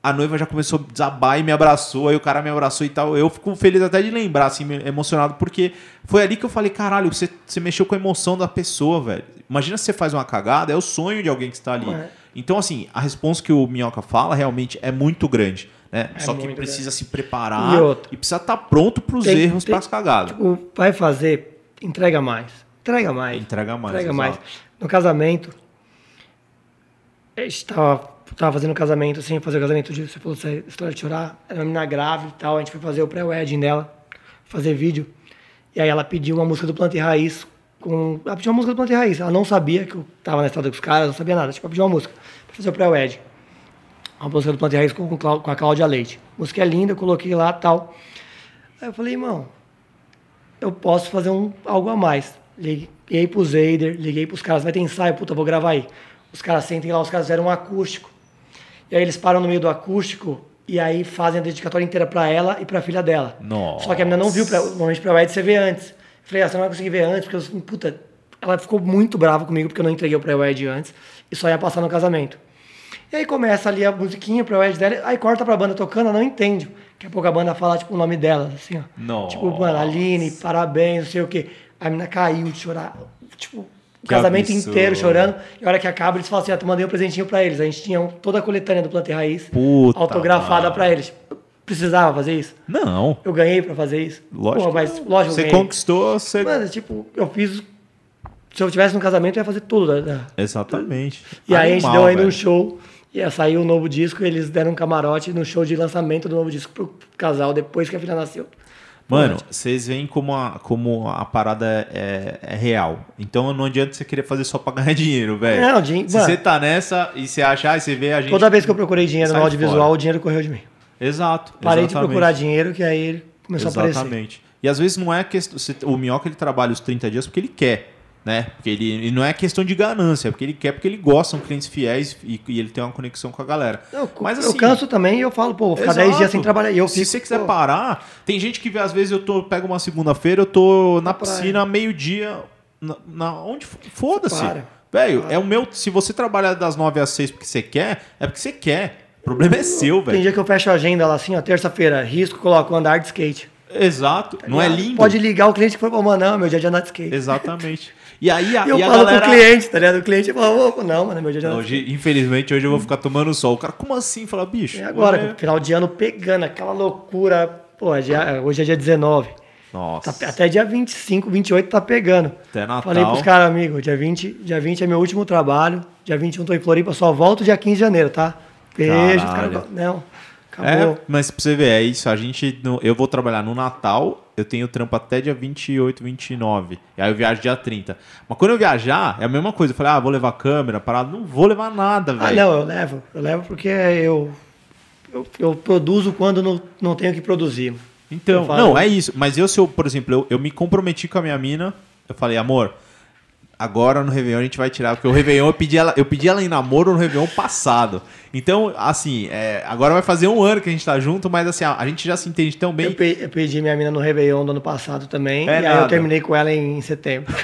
A noiva já começou a desabar e me abraçou. Aí o cara me abraçou e tal. Eu fico feliz até de lembrar, assim, emocionado, porque foi ali que eu falei, caralho, você, você mexeu com a emoção da pessoa, velho. Imagina se você faz uma cagada, é o sonho de alguém que está ali. Então, assim, a resposta que o Minhoca fala realmente é muito grande. Né? É Só que precisa grande. se preparar e, e precisa estar tá pronto para os erros, para as cagadas.
Tipo, vai fazer, entrega mais. Entrega mais.
Entrega mais.
Entrega mais. No casamento, a gente estava tava fazendo casamento, assim, fazer o casamento de. Você falou essa história de chorar, era uma menina grávida e tal. A gente foi fazer o pré-wedding dela, fazer vídeo. E aí ela pediu uma música do Planta e Raiz com. Ela pediu uma música do Planta Raiz. Ela não sabia que eu tava na estrada com os caras, não sabia nada. Tipo, ela pediu uma música pra fazer o pré-wed. Uma música do Planta Raiz com, com a Cláudia Leite. A música é linda, eu coloquei lá tal. Aí eu falei, irmão, eu posso fazer um, algo a mais. Liguei pro Zader, liguei pros caras, vai ter ensaio, puta, vou gravar aí. Os caras sentem lá, os caras fizeram um acústico. E aí eles param no meio do acústico e aí fazem a dedicatória inteira para ela e para a filha dela.
Nossa.
Só que a menina não viu, pra, normalmente pra Ed você vê antes. Falei, ah, você não vai conseguir ver antes, porque eu, puta, ela ficou muito brava comigo porque eu não entreguei o pré-wed antes e só ia passar no casamento. E aí começa ali a musiquinha, o pré-wed dela, aí corta pra banda tocando, ela não entende. Daqui a pouco a banda fala, tipo, o nome dela, assim, ó.
Nossa.
Tipo, mano, Aline, parabéns, não sei o quê. A menina caiu de chorar, tipo, o casamento absurdo. inteiro chorando. E a hora que acaba, eles falam assim, ah, tu mandei um presentinho pra eles. A gente tinha toda a coletânea do Planta Raiz
Puta
autografada mano. pra eles. Precisava fazer isso?
Não.
Eu ganhei pra fazer isso?
Lógico.
mas lógico
Você conquistou, você.
Mano, tipo, eu fiz. Se eu tivesse no casamento, eu ia fazer tudo. Né?
Exatamente.
E Animal, aí a gente deu ainda um show. Ia sair o um novo disco, eles deram um camarote no show de lançamento do novo disco pro casal depois que a filha nasceu.
Mano, vocês veem como a, como a parada é, é, real. Então não adianta você querer fazer só pra ganhar dinheiro, velho. Não, dinheiro. Se você tá nessa e você achar, e você vê a gente.
Toda vez que eu procurei dinheiro no audiovisual, fora. o dinheiro correu de mim.
Exato.
Parei exatamente. de procurar dinheiro, que aí ele começou exatamente. a aparecer. Exatamente.
E às vezes não é questão. O Minhoca ele trabalha os 30 dias porque ele quer né? Porque ele, não é questão de ganância, é porque ele quer, porque ele gosta, são clientes fiéis e, e ele tem uma conexão com a galera.
Eu, Mas, assim, eu canso também e eu falo, pô, vou ficar 10 dias sem trabalhar. E eu
Se você quiser pô, parar, tem gente que às vezes eu tô, pego uma segunda-feira, eu tô na piscina meio-dia, na, na, onde foda-se. Velho, é o meu. Se você trabalhar das 9 às 6 porque você quer, é porque você quer. O problema é seu, velho.
Tem dia que eu fecho a agenda lá assim, ó, terça-feira, risco, coloco andar de skate.
Exato, tá não é lindo.
Pode ligar o cliente que foi, pô, não, meu dia de andar de skate.
Exatamente. E aí a,
eu
e a
falo galera... pro cliente, tá ligado? O cliente fala, oh, não, mano, meu dia de
hoje, Infelizmente, hoje eu vou ficar tomando sol. O cara, como assim? Fala, bicho.
E agora, é... final de ano pegando aquela loucura. Pô, hoje é dia 19.
Nossa.
Tá, até dia 25, 28 tá pegando.
Até Natal.
Falei pros caras, amigo, dia 20, dia 20 é meu último trabalho. Dia 21 tô em Floripa, só volto dia 15 de janeiro, tá? Beijo, os caras. Não.
Acabou. É, mas pra você ver, é isso. A gente. Eu vou trabalhar no Natal, eu tenho trampo até dia 28, 29. E aí eu viajo dia 30. Mas quando eu viajar, é a mesma coisa. Eu falei, ah, vou levar câmera, parado. Não vou levar nada, ah, velho.
Ah, não, eu levo. Eu levo porque eu. Eu, eu produzo quando não, não tenho que produzir.
Então, não, é isso. Mas eu, se eu, por exemplo, eu, eu me comprometi com a minha mina, eu falei, amor, Agora no Réveillon a gente vai tirar, porque o Réveillon eu pedi ela, eu pedi ela em namoro no Réveillon passado. Então, assim, é, agora vai fazer um ano que a gente tá junto, mas assim, a, a gente já se entende tão bem. Eu,
pe eu pedi minha mina no Réveillon do ano passado também, é e nada. aí eu terminei com ela em setembro.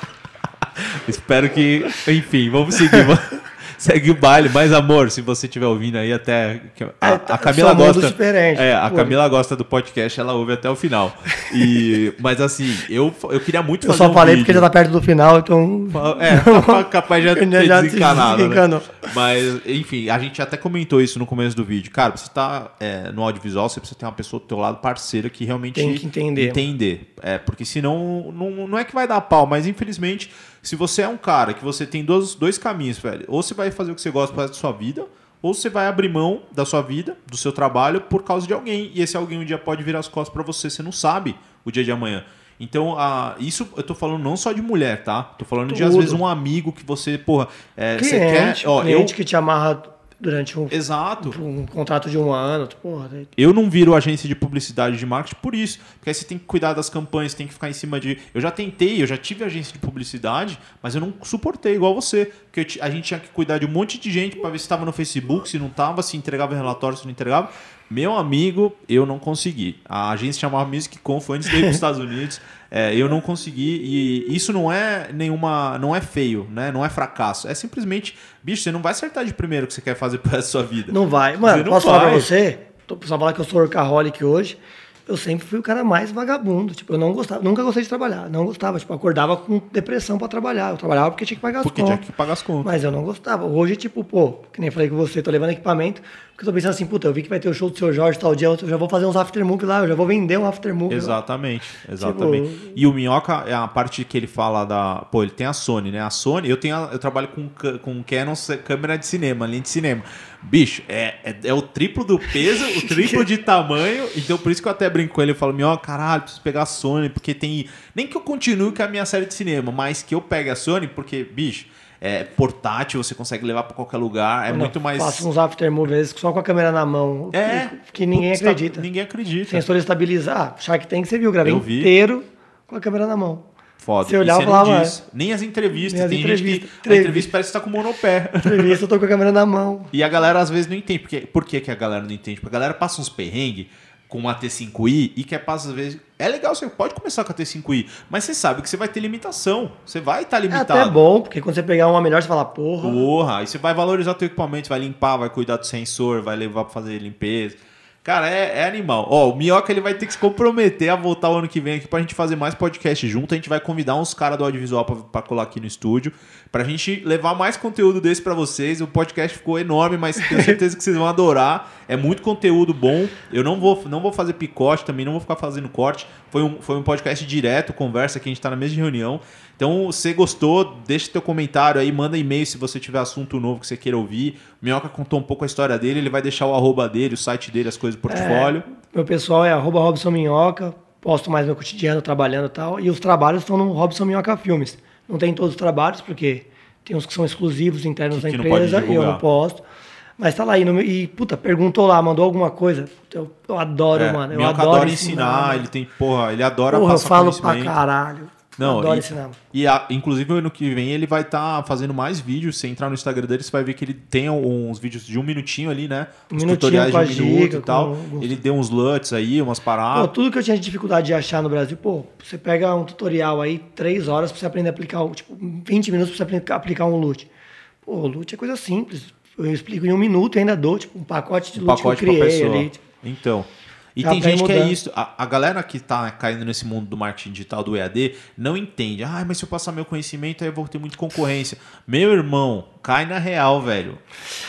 Espero que, enfim, vamos seguir. segue o baile. Mas, amor, se você estiver ouvindo aí até. A, é,
a
Camila gosta. É, a Camila gosta do podcast, ela ouve até o final. E, mas assim, eu, eu queria muito
fazer. Eu só um falei vídeo. porque já tá perto do final, então.
É, tá capaz de já ter já desencanado. Né? Mas, enfim, a gente até comentou isso no começo do vídeo. Cara, você tá é, no audiovisual, você precisa ter uma pessoa do teu lado parceira que realmente.
Tem que entender.
Entender. É, porque senão não, não é que vai dar pau, mas infelizmente se você é um cara que você tem dois, dois caminhos, velho, ou você vai fazer o que você gosta para da sua vida, ou você vai abrir mão da sua vida, do seu trabalho, por causa de alguém. E esse alguém um dia pode virar as costas para você, você não sabe o dia de amanhã. Então, a, isso eu tô falando não só de mulher, tá? Tô falando Tudo. de, às vezes, um amigo que você, porra, é,
cliente, você quer. Ó, cliente eu, que te amarra durante um,
Exato.
um contrato de um ano. Porra, daí...
Eu não viro agência de publicidade de marketing por isso. Porque aí você tem que cuidar das campanhas, tem que ficar em cima de. Eu já tentei, eu já tive agência de publicidade, mas eu não suportei igual você. Porque a gente tinha que cuidar de um monte de gente para ver se estava no Facebook, se não estava, se entregava relatório, se não entregava. Meu amigo, eu não consegui. A agência chamava Music Conf antes de ir para os Estados Unidos. É, eu não consegui e isso não é nenhuma, não é feio, né? Não é fracasso. É simplesmente, bicho, você não vai acertar de primeiro o que você quer fazer para a sua vida.
Não vai. Mano, não posso vai. falar para você? Tô só falar que eu sou workaholic hoje eu sempre fui o cara mais vagabundo. Tipo, eu não gostava, nunca gostei de trabalhar. Não gostava. Tipo, acordava com depressão para trabalhar. Eu trabalhava porque tinha que pagar as
porque contas. Porque tinha que pagar as contas.
Mas eu não gostava. Hoje, tipo, pô, que nem falei com você, tô levando equipamento. Porque eu tô pensando assim, puta, eu vi que vai ter o show do seu Jorge tal dia, eu já vou fazer uns aftermook lá, eu já vou vender um aftermook.
Exatamente, lá. exatamente. Tipo, e o Minhoca, é a parte que ele fala da. Pô, ele tem a Sony, né? A Sony, eu tenho a, eu trabalho com, com Canon câmera de cinema, linha de cinema. Bicho, é, é, é, o triplo do peso, o triplo de tamanho. Então, por isso que eu até brinco com ele. Eu falo, meu, caralho, preciso pegar a Sony, porque tem. Nem que eu continue com a minha série de cinema, mas que eu pegue a Sony, porque, bicho, é portátil, você consegue levar para qualquer lugar, é muito mais.
Faço uns aftermovies só com a câmera na mão.
É.
Que, que ninguém acredita.
Ninguém acredita.
Sensor estabilizar. Ah, Shark Tank você viu, gravei vi. inteiro com a câmera na mão.
Foda.
Você olhava e falava.
Nem as entrevistas. Nem as tem entrevistas. gente que. A entrevista parece que tá com monopé.
Entrevista, eu tô com a câmera na mão.
E a galera às vezes não entende. Porque, por que, que a galera não entende? Porque a galera passa uns perrengues com uma T5i e quer passar às vezes. É legal, você pode começar com a T5i, mas você sabe que você vai ter limitação. Você vai estar tá limitado. É
até bom, porque quando você pegar uma melhor, você fala, porra.
Porra, aí você vai valorizar o teu equipamento, vai limpar, vai cuidar do sensor, vai levar para fazer limpeza. Cara, é, é, animal. Ó, o Minhoca ele vai ter que se comprometer a voltar o ano que vem aqui pra gente fazer mais podcast junto. A gente vai convidar uns caras do audiovisual pra, pra colar aqui no estúdio. Pra gente levar mais conteúdo desse para vocês. O podcast ficou enorme, mas tenho certeza que vocês vão adorar. É muito conteúdo bom. Eu não vou, não vou fazer picote também, não vou ficar fazendo corte. Foi um, foi um podcast direto, conversa que a gente tá na mesa de reunião. Então, se gostou, deixa teu comentário aí, manda e-mail se você tiver assunto novo que você queira ouvir. O Minhoca contou um pouco a história dele, ele vai deixar o arroba dele, o site dele, as coisas do portfólio.
É, meu pessoal é arroba Robson Minhoca, posto mais meu cotidiano, trabalhando e tal. E os trabalhos estão no Robson Minhoca Filmes. Não tem todos os trabalhos, porque tem uns que são exclusivos, internos que, da empresa, e eu não posto. Mas tá lá aí, no, e, puta, perguntou lá, mandou alguma coisa. Eu, eu adoro, é, mano. Eu adoro,
adora ensinar, ensinar ele tem, porra, ele adora
porra, passar eu falo pra caralho.
Não, Adoro e, ensinar. E a, inclusive ano que vem ele vai estar tá fazendo mais vídeos. Se entrar no Instagram dele, você vai ver que ele tem uns vídeos de um minutinho ali, né?
Um tutoriais de um giga, minuto
e tal. Com... Ele deu uns LUTs aí, umas paradas.
Pô, tudo que eu tinha dificuldade de achar no Brasil, pô, você pega um tutorial aí, três horas pra você aprender a aplicar, tipo, 20 minutos pra você aprender a aplicar um LUT. Pô, LUT é coisa simples. Eu explico em um minuto e ainda dou, tipo, um pacote de um LUT pacote que eu criei ali. Tipo.
Então. E tem gente que é isso. A, a, galera que tá caindo nesse mundo do marketing digital, do EAD, não entende. Ah, mas se eu passar meu conhecimento, aí eu vou ter muita concorrência. Meu irmão, cai na real, velho.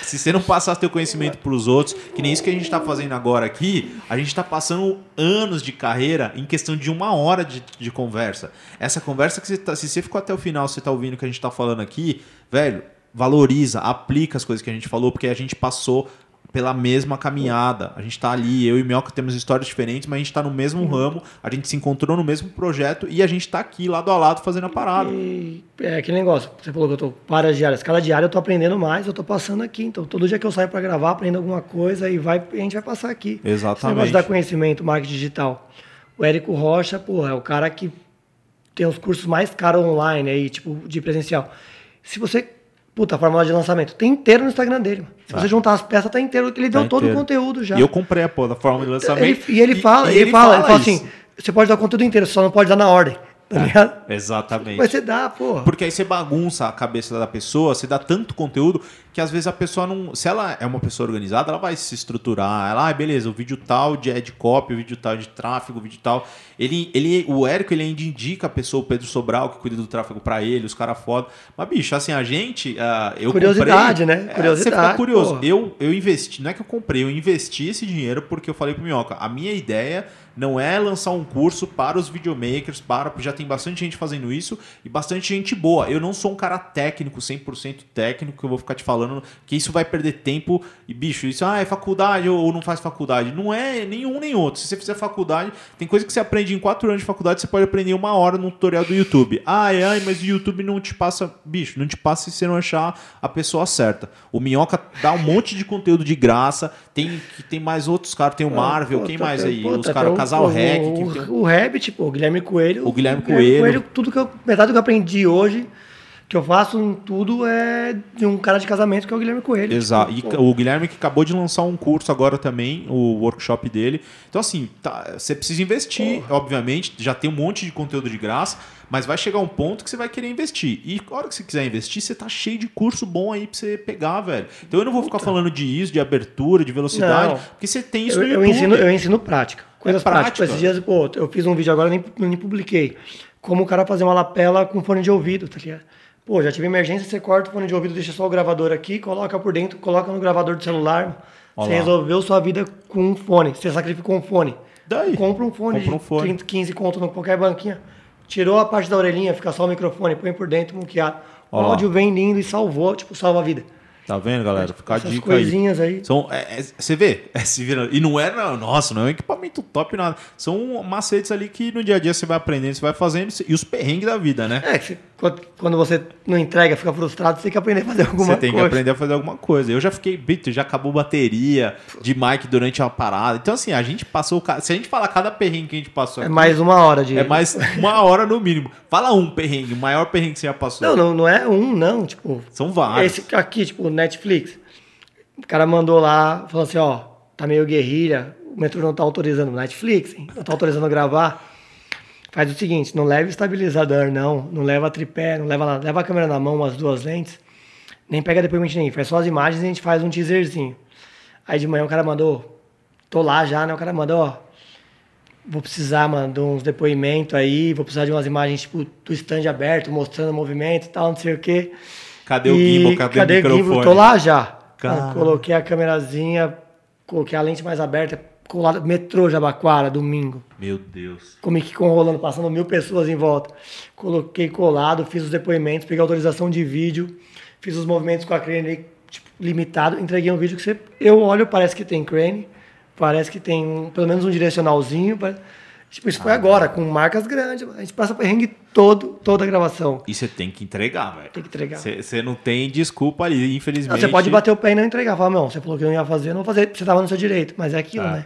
Se você não passar seu conhecimento para os outros, que nem isso que a gente está fazendo agora aqui, a gente está passando anos de carreira em questão de uma hora de, de conversa. Essa conversa que você tá, se você ficou até o final, você está ouvindo o que a gente está falando aqui, velho, valoriza, aplica as coisas que a gente falou, porque a gente passou pela mesma caminhada. A gente está ali, eu e Mioca temos histórias diferentes, mas a gente está no mesmo uhum. ramo, a gente se encontrou no mesmo projeto e a gente está aqui lado a lado fazendo a parada.
E, é aquele negócio, você falou que eu tô várias diárias, cada diária eu tô aprendendo mais, eu tô passando aqui. Então, todo dia que eu saio para gravar, aprendo alguma coisa e vai, a gente vai passar aqui.
Exatamente. Esse
negócio dar conhecimento, marketing digital. O Érico Rocha, porra, é o cara que tem os cursos mais caros online aí, tipo, de presencial. Se você Puta, a fórmula de lançamento. Tem inteiro no Instagram dele. Se ah. você juntar as peças, tá inteiro. Ele tá deu todo o conteúdo já.
E eu comprei a porra da fórmula de lançamento.
Ele, e ele fala, e, ele, ele, fala, fala, ele fala assim: você pode dar o conteúdo inteiro, só não pode dar na ordem. Tá ligado?
Exatamente.
Mas você dá, porra.
Porque aí você bagunça a cabeça da pessoa, você dá tanto conteúdo que às vezes a pessoa não. Se ela é uma pessoa organizada, ela vai se estruturar. Ela, ah, beleza, o vídeo tal de ad copy, o vídeo tal de tráfego, o vídeo tal. Ele, ele, o Érico ele ainda indica a pessoa, o Pedro Sobral, que cuida do tráfego para ele, os caras foda. Mas, bicho, assim, a gente. Uh, eu
Curiosidade,
comprei,
né? Curiosidade. É, você fica
curioso. Eu, eu investi, não é que eu comprei, eu investi esse dinheiro porque eu falei pro Minhoca, a minha ideia não é lançar um curso para os videomakers, para, já tem bastante gente fazendo isso e bastante gente boa. Eu não sou um cara técnico, 100% técnico, que eu vou ficar te falando que isso vai perder tempo e, bicho, isso ah, é faculdade ou não faz faculdade. Não é nenhum nem outro. Se você fizer faculdade, tem coisa que você aprende em 4 anos de faculdade, você pode aprender uma hora no tutorial do YouTube. Ai, ai, mas o YouTube não te passa, bicho, não te passa se você não achar a pessoa certa. O Minhoca dá um monte de conteúdo de graça, tem, tem mais outros caras, tem o Marvel, quem mais aí? Os caras Casal Rec.
O, tem... o Rabbit, pô, o Guilherme Coelho.
O Guilherme Coelho. Guilherme Coelho.
Tudo que eu, metade do que eu aprendi hoje, que eu faço tudo é de um cara de casamento que é o Guilherme Coelho.
Exato. Tipo, e o Guilherme que acabou de lançar um curso agora também, o workshop dele. Então, assim, tá, você precisa investir, obviamente. Já tem um monte de conteúdo de graça mas vai chegar um ponto que você vai querer investir. E a hora que você quiser investir, você tá cheio de curso bom aí pra você pegar, velho. Então eu não vou ficar falando de isso, de abertura, de velocidade, não. porque você tem isso
eu, no
YouTube.
Eu ensino, eu ensino prática. Coisas é práticas. Esses dias, pô, eu fiz um vídeo agora, nem, nem publiquei. Como o cara fazer uma lapela com fone de ouvido, tá ligado? Pô, já tive emergência, você corta o fone de ouvido, deixa só o gravador aqui, coloca por dentro, coloca no gravador do celular. Olha você resolveu sua vida com um fone. Você sacrificou um fone.
Daí.
Compra um fone
Compra um fone.
30, 15 conto em qualquer banquinha. Tirou a parte da orelhinha, fica só o microfone, põe por dentro, muqueado. O áudio vem lindo e salvou, tipo, salva a vida.
Tá vendo, galera? Fica a dica
coisinhas aí.
aí. São, é, é, você vê, é, se vira, e não é, não, nossa, não é um equipamento top nada. São macetes ali que no dia a dia você vai aprendendo, você vai fazendo, e os perrengues da vida, né?
É, que quando você não entrega, fica frustrado, você tem que aprender a fazer alguma coisa. Você
tem
coisa.
que aprender a fazer alguma coisa. Eu já fiquei, bito, já acabou bateria de mic durante a parada. Então, assim, a gente passou. Se a gente falar cada perrengue que a gente passou.
É aqui, mais uma hora de.
É mais uma hora no mínimo. Fala um perrengue, o maior perrengue que você já passou.
Não, não, não é um, não. Tipo.
São vários.
Esse aqui, tipo, Netflix. O cara mandou lá, falou assim: ó, tá meio guerrilha, o metrô não tá autorizando Netflix, hein? não tá autorizando gravar. Faz o seguinte, não leva estabilizador, não. Não leva tripé, não leva nada. Leva a câmera na mão, as duas lentes. Nem pega depoimento nem Faz só as imagens e a gente faz um teaserzinho. Aí de manhã o cara mandou. Tô lá já, né? O cara mandou, ó. Vou precisar, mano, de uns depoimentos aí. Vou precisar de umas imagens, tipo, do stand aberto, mostrando o movimento e tal, não sei o quê.
Cadê e... o gimbal? Cadê, cadê o microfone? Gimbal?
Tô lá já. Coloquei a câmerazinha, coloquei a lente mais aberta colado, metrô Jabaquara, domingo.
Meu Deus.
Comic Con rolando, passando mil pessoas em volta. Coloquei colado, fiz os depoimentos, peguei autorização de vídeo, fiz os movimentos com a crane tipo, limitado, entreguei um vídeo que você, eu olho, parece que tem crane, parece que tem um, pelo menos um direcionalzinho, Tipo, isso foi agora, com marcas grandes. A gente passa perrengue todo, toda a gravação.
E você tem que entregar, velho.
Tem que entregar.
Você não tem desculpa ali, infelizmente.
Você pode bater o pé e não entregar. Falar, não, você falou que não ia fazer, não vou fazer. Você tava no seu direito. Mas é aquilo,
É.
né?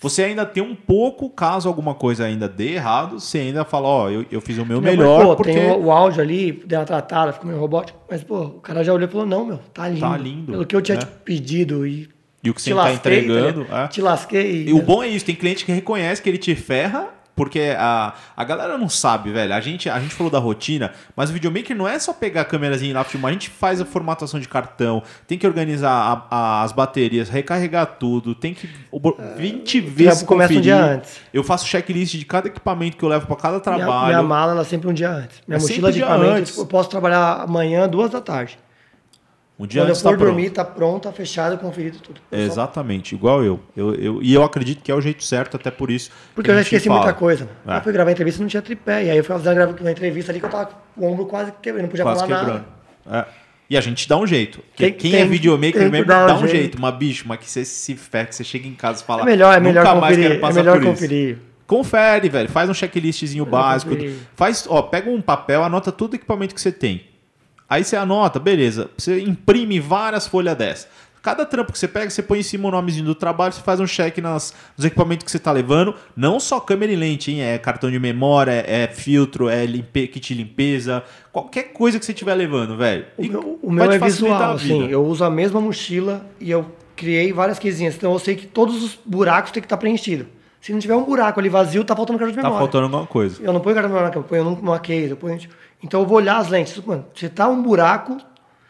Você ainda tem um pouco, caso alguma coisa ainda dê errado, você ainda fala, ó, eu, eu fiz o meu
Minha
melhor,
mãe, pô,
porque...
tem o, o áudio ali, deu uma tratada, ficou meio robótico. Mas, pô, o cara já olhou e falou, não, meu, tá lindo.
Tá lindo,
Pelo que eu tinha
né?
te pedido e
E o que você
te
tá entregando...
tá
é.
Te lasquei.
E o bom é isso, tem cliente que reconhece que ele te ferra, porque a, a galera não sabe, velho. A gente, a gente falou da rotina, mas o videomaker não é só pegar a câmerazinha e ir lá filmar. A gente faz a formatação de cartão, tem que organizar a- a- as baterias, recarregar tudo, tem que o- 20 vezes
trampo começa um dia antes.
Eu faço checklist de cada equipamento que eu levo para cada
Minha,
trabalho.
minha mala, ela sempre um dia antes. Minha
É
mochila de equipamento,
antes.
eu posso trabalhar amanhã, duas da tarde.
Um dia
Quando eu
antes tá
for
pronto.
dormir, tá pronto, tá fechado, conferido tudo. Eu só-
Exatamente, igual eu. Eu, eu. E eu acredito que é o jeito certo, até por isso.
Porque
que
eu
a
já esqueci
fala.
muita coisa.
É.
Eu fui gravar entrevista e não tinha tripé. E aí eu fui fazer uma, entrevista ali que eu tava com o ombro quase quebrando, não podia
Quase
falar
quebrando.
nada.
É. E a gente dá um jeito.
Tem-
quem
tem-
é videomaker mesmo
um
dá um
jeito.
jeito. Uma bicho, mas que você se ferra, que você chega em casa e fala.
É melhor, é melhor
Nunca mais
conferir.
quero
É
passar
melhor
por isso."
conferir.
Confere, velho. Faz um checklistzinho básico.
conferir.
Faz, ó, pega um papel, anota todo o equipamento que você tem. Aí você anota, beleza. Você imprime várias folhas dessas. Cada trampo que você pega, você põe em cima o nomezinho do trabalho, você faz um check nas, nos equipamentos que você tá levando. Não só câmera e lente, hein? É cartão de memória, é filtro, é limpe, kit de limpeza. Qualquer coisa que você estiver levando, velho.
O meu, o meu é visual, assim. Eu uso a mesma mochila e eu criei várias quesinhas. Então eu sei que todos os buracos têm que estar preenchidos. Se não tiver um buraco ali vazio, tá faltando cartão de
Tá
memória.
faltando alguma coisa.
Eu não ponho cartão de memória, eu ponho numa case, eu ponho... Então eu vou olhar as lentes. Mano, se tá um buraco...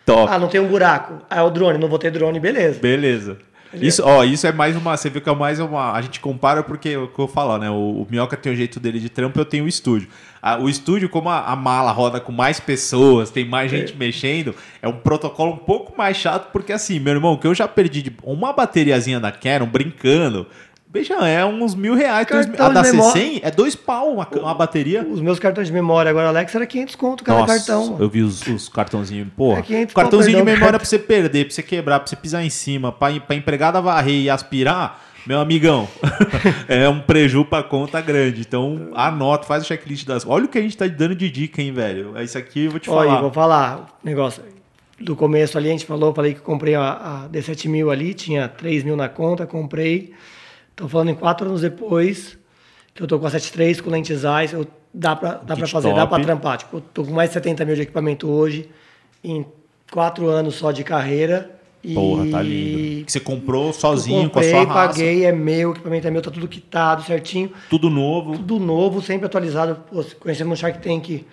Top.
Ah, não tem um buraco. Ah, é o drone, não vou ter drone, beleza.
Beleza. Isso, ó, isso é mais uma. Você viu que é mais uma. A gente compara porque é o que eu falo, né? O, o Minhoca tem o jeito dele de trampo, eu tenho o estúdio. Ah, o estúdio, como a, a mala roda com mais pessoas, tem mais gente mexendo, é um protocolo um pouco mais chato, porque assim, meu irmão, que eu já perdi de uma bateriazinha da Canon brincando. Veja, é uns mil reais. dois a da
de memória.
C100 é dois pau uma, uma bateria.
Os meus cartões de memória agora, Alex, era 500 conto cada
Nossa,
cartão. mano.
eu vi os, os cartãozinhos. Porra,
É 500
cartãozinho
conto,
de memória
cara.
pra você perder, pra você quebrar, pra você pisar em cima, pra, pra empregada varrer e aspirar, meu amigão, é um preju pra conta grande. Então, anota, faz o checklist das... Olha o que a gente tá dando de dica, hein, velho. Isso aqui eu vou te
Olha,
falar.
vou falar, negócio. Do começo ali, a gente falou, falei que comprei a, a D7 mil ali, tinha 3 mil na conta, comprei. Tô falando em quatro anos depois, que eu tô com a 7.3, com lentes eyes, eu, dá pra, dá pra fazer, dá
top.
pra trampar. Tipo, eu tô com mais de 70 mil de equipamento hoje, em quatro anos só de carreira. E
Porra, tá lindo. Que você comprou sozinho,
comprei,
com a sua raça.
paguei, é meu, o equipamento é meu, tá tudo quitado, certinho.
Tudo novo.
Tudo novo, sempre atualizado. Pô, conhecemos o Shark Tank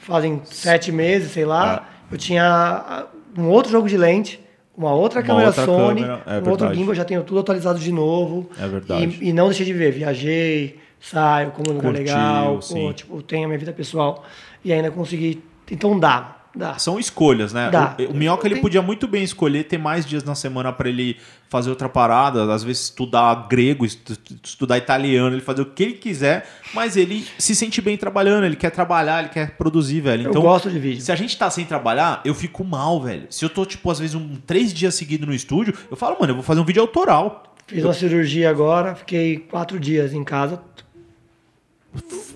fazem sete meses, sei lá.
É.
Eu tinha ah, um outro jogo de lente, uma outra
Uma
câmera
outra
Sony,
câmera, é
um outro gimbal, já tenho tudo atualizado de novo.
É verdade.
E, e não deixei de ver. Viajei, saio, como um lugar
Curtiu,
legal, pô, tipo, tenho a minha vida pessoal. E ainda consegui. Então dá, dá.
São escolhas, né?
Dá.
O, o Minhoca ele podia muito bem escolher ter mais dias na semana para ele fazer outra parada, às vezes estudar grego, estu- estudar italiano, ele fazer o que ele quiser, mas ele se sente bem trabalhando, ele quer trabalhar, ele quer produzir, velho.
Eu
Então,
gosto de vídeo.
se a gente tá sem trabalhar, eu fico mal, velho. Se eu tô, tipo, às vezes, um três dias seguidos no estúdio, eu falo, mano, eu vou fazer um vídeo autoral.
Fiz uma cirurgia agora, fiquei quatro dias em casa.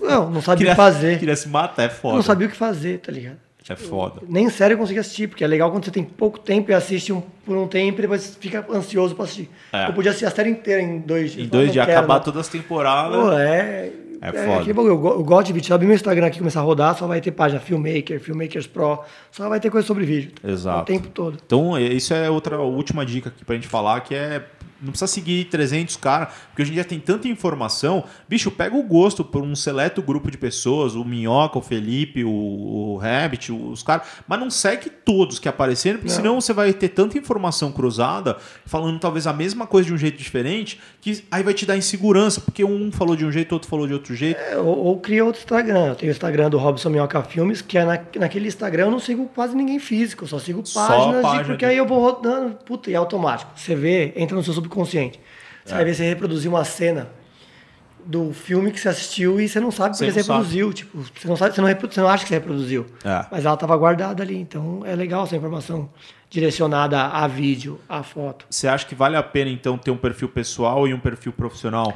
Não, não sabia o que fazer.
Queria se matar, é
Eu
foda.
não sabia o que fazer, tá ligado?
É foda.
Nem sério eu consegui assistir, porque é legal quando você tem pouco tempo e assiste um, por um tempo e depois fica ansioso pra assistir.
É.
Eu podia assistir a série inteira em dois dias.
Em dois dias, acabar
não.
todas as temporadas.
Pô, é.
É foda.
aquele bagulho. Eu, eu gosto de vídeo. Se eu abrir meu Instagram aqui e começar a rodar, só vai ter página Filmmaker, Filmmakers Pro, só vai ter coisa sobre vídeo.
Exato.
O tempo todo.
Então, é- isso é outra última dica aqui pra gente falar, que é não precisa seguir 300 caras, porque hoje em dia tem tanta informação. Bicho, pega o gosto por um seleto grupo de pessoas, o Minhoca, o Felipe, o, o Rabbit, os caras, mas não segue todos que apareceram, porque
Não.
senão você vai ter tanta informação cruzada, falando talvez a mesma coisa de um jeito diferente, que aí vai te dar insegurança, porque um falou de um jeito, outro falou de outro jeito.
É, ou, ou cria outro Instagram. Eu tenho o Instagram do Robson Minhoca Filmes, que é na, naquele Instagram eu não sigo quase ninguém físico, eu só sigo
Só
páginas, de-
página
porque
de-
aí eu vou rodando, puta, e é automático. Você vê, entra no seu subconsciente. Você
É.
vai ver você reproduzir uma cena do filme que você assistiu e você não sabe
Você
porque você
não
reproduziu. Tipo, você não sabe, você não, repro- você não acha que você reproduziu.
É.
Mas ela estava guardada ali. Então é legal essa informação direcionada a vídeo, a foto.
Você acha que vale a pena, então, ter um perfil pessoal e um perfil profissional?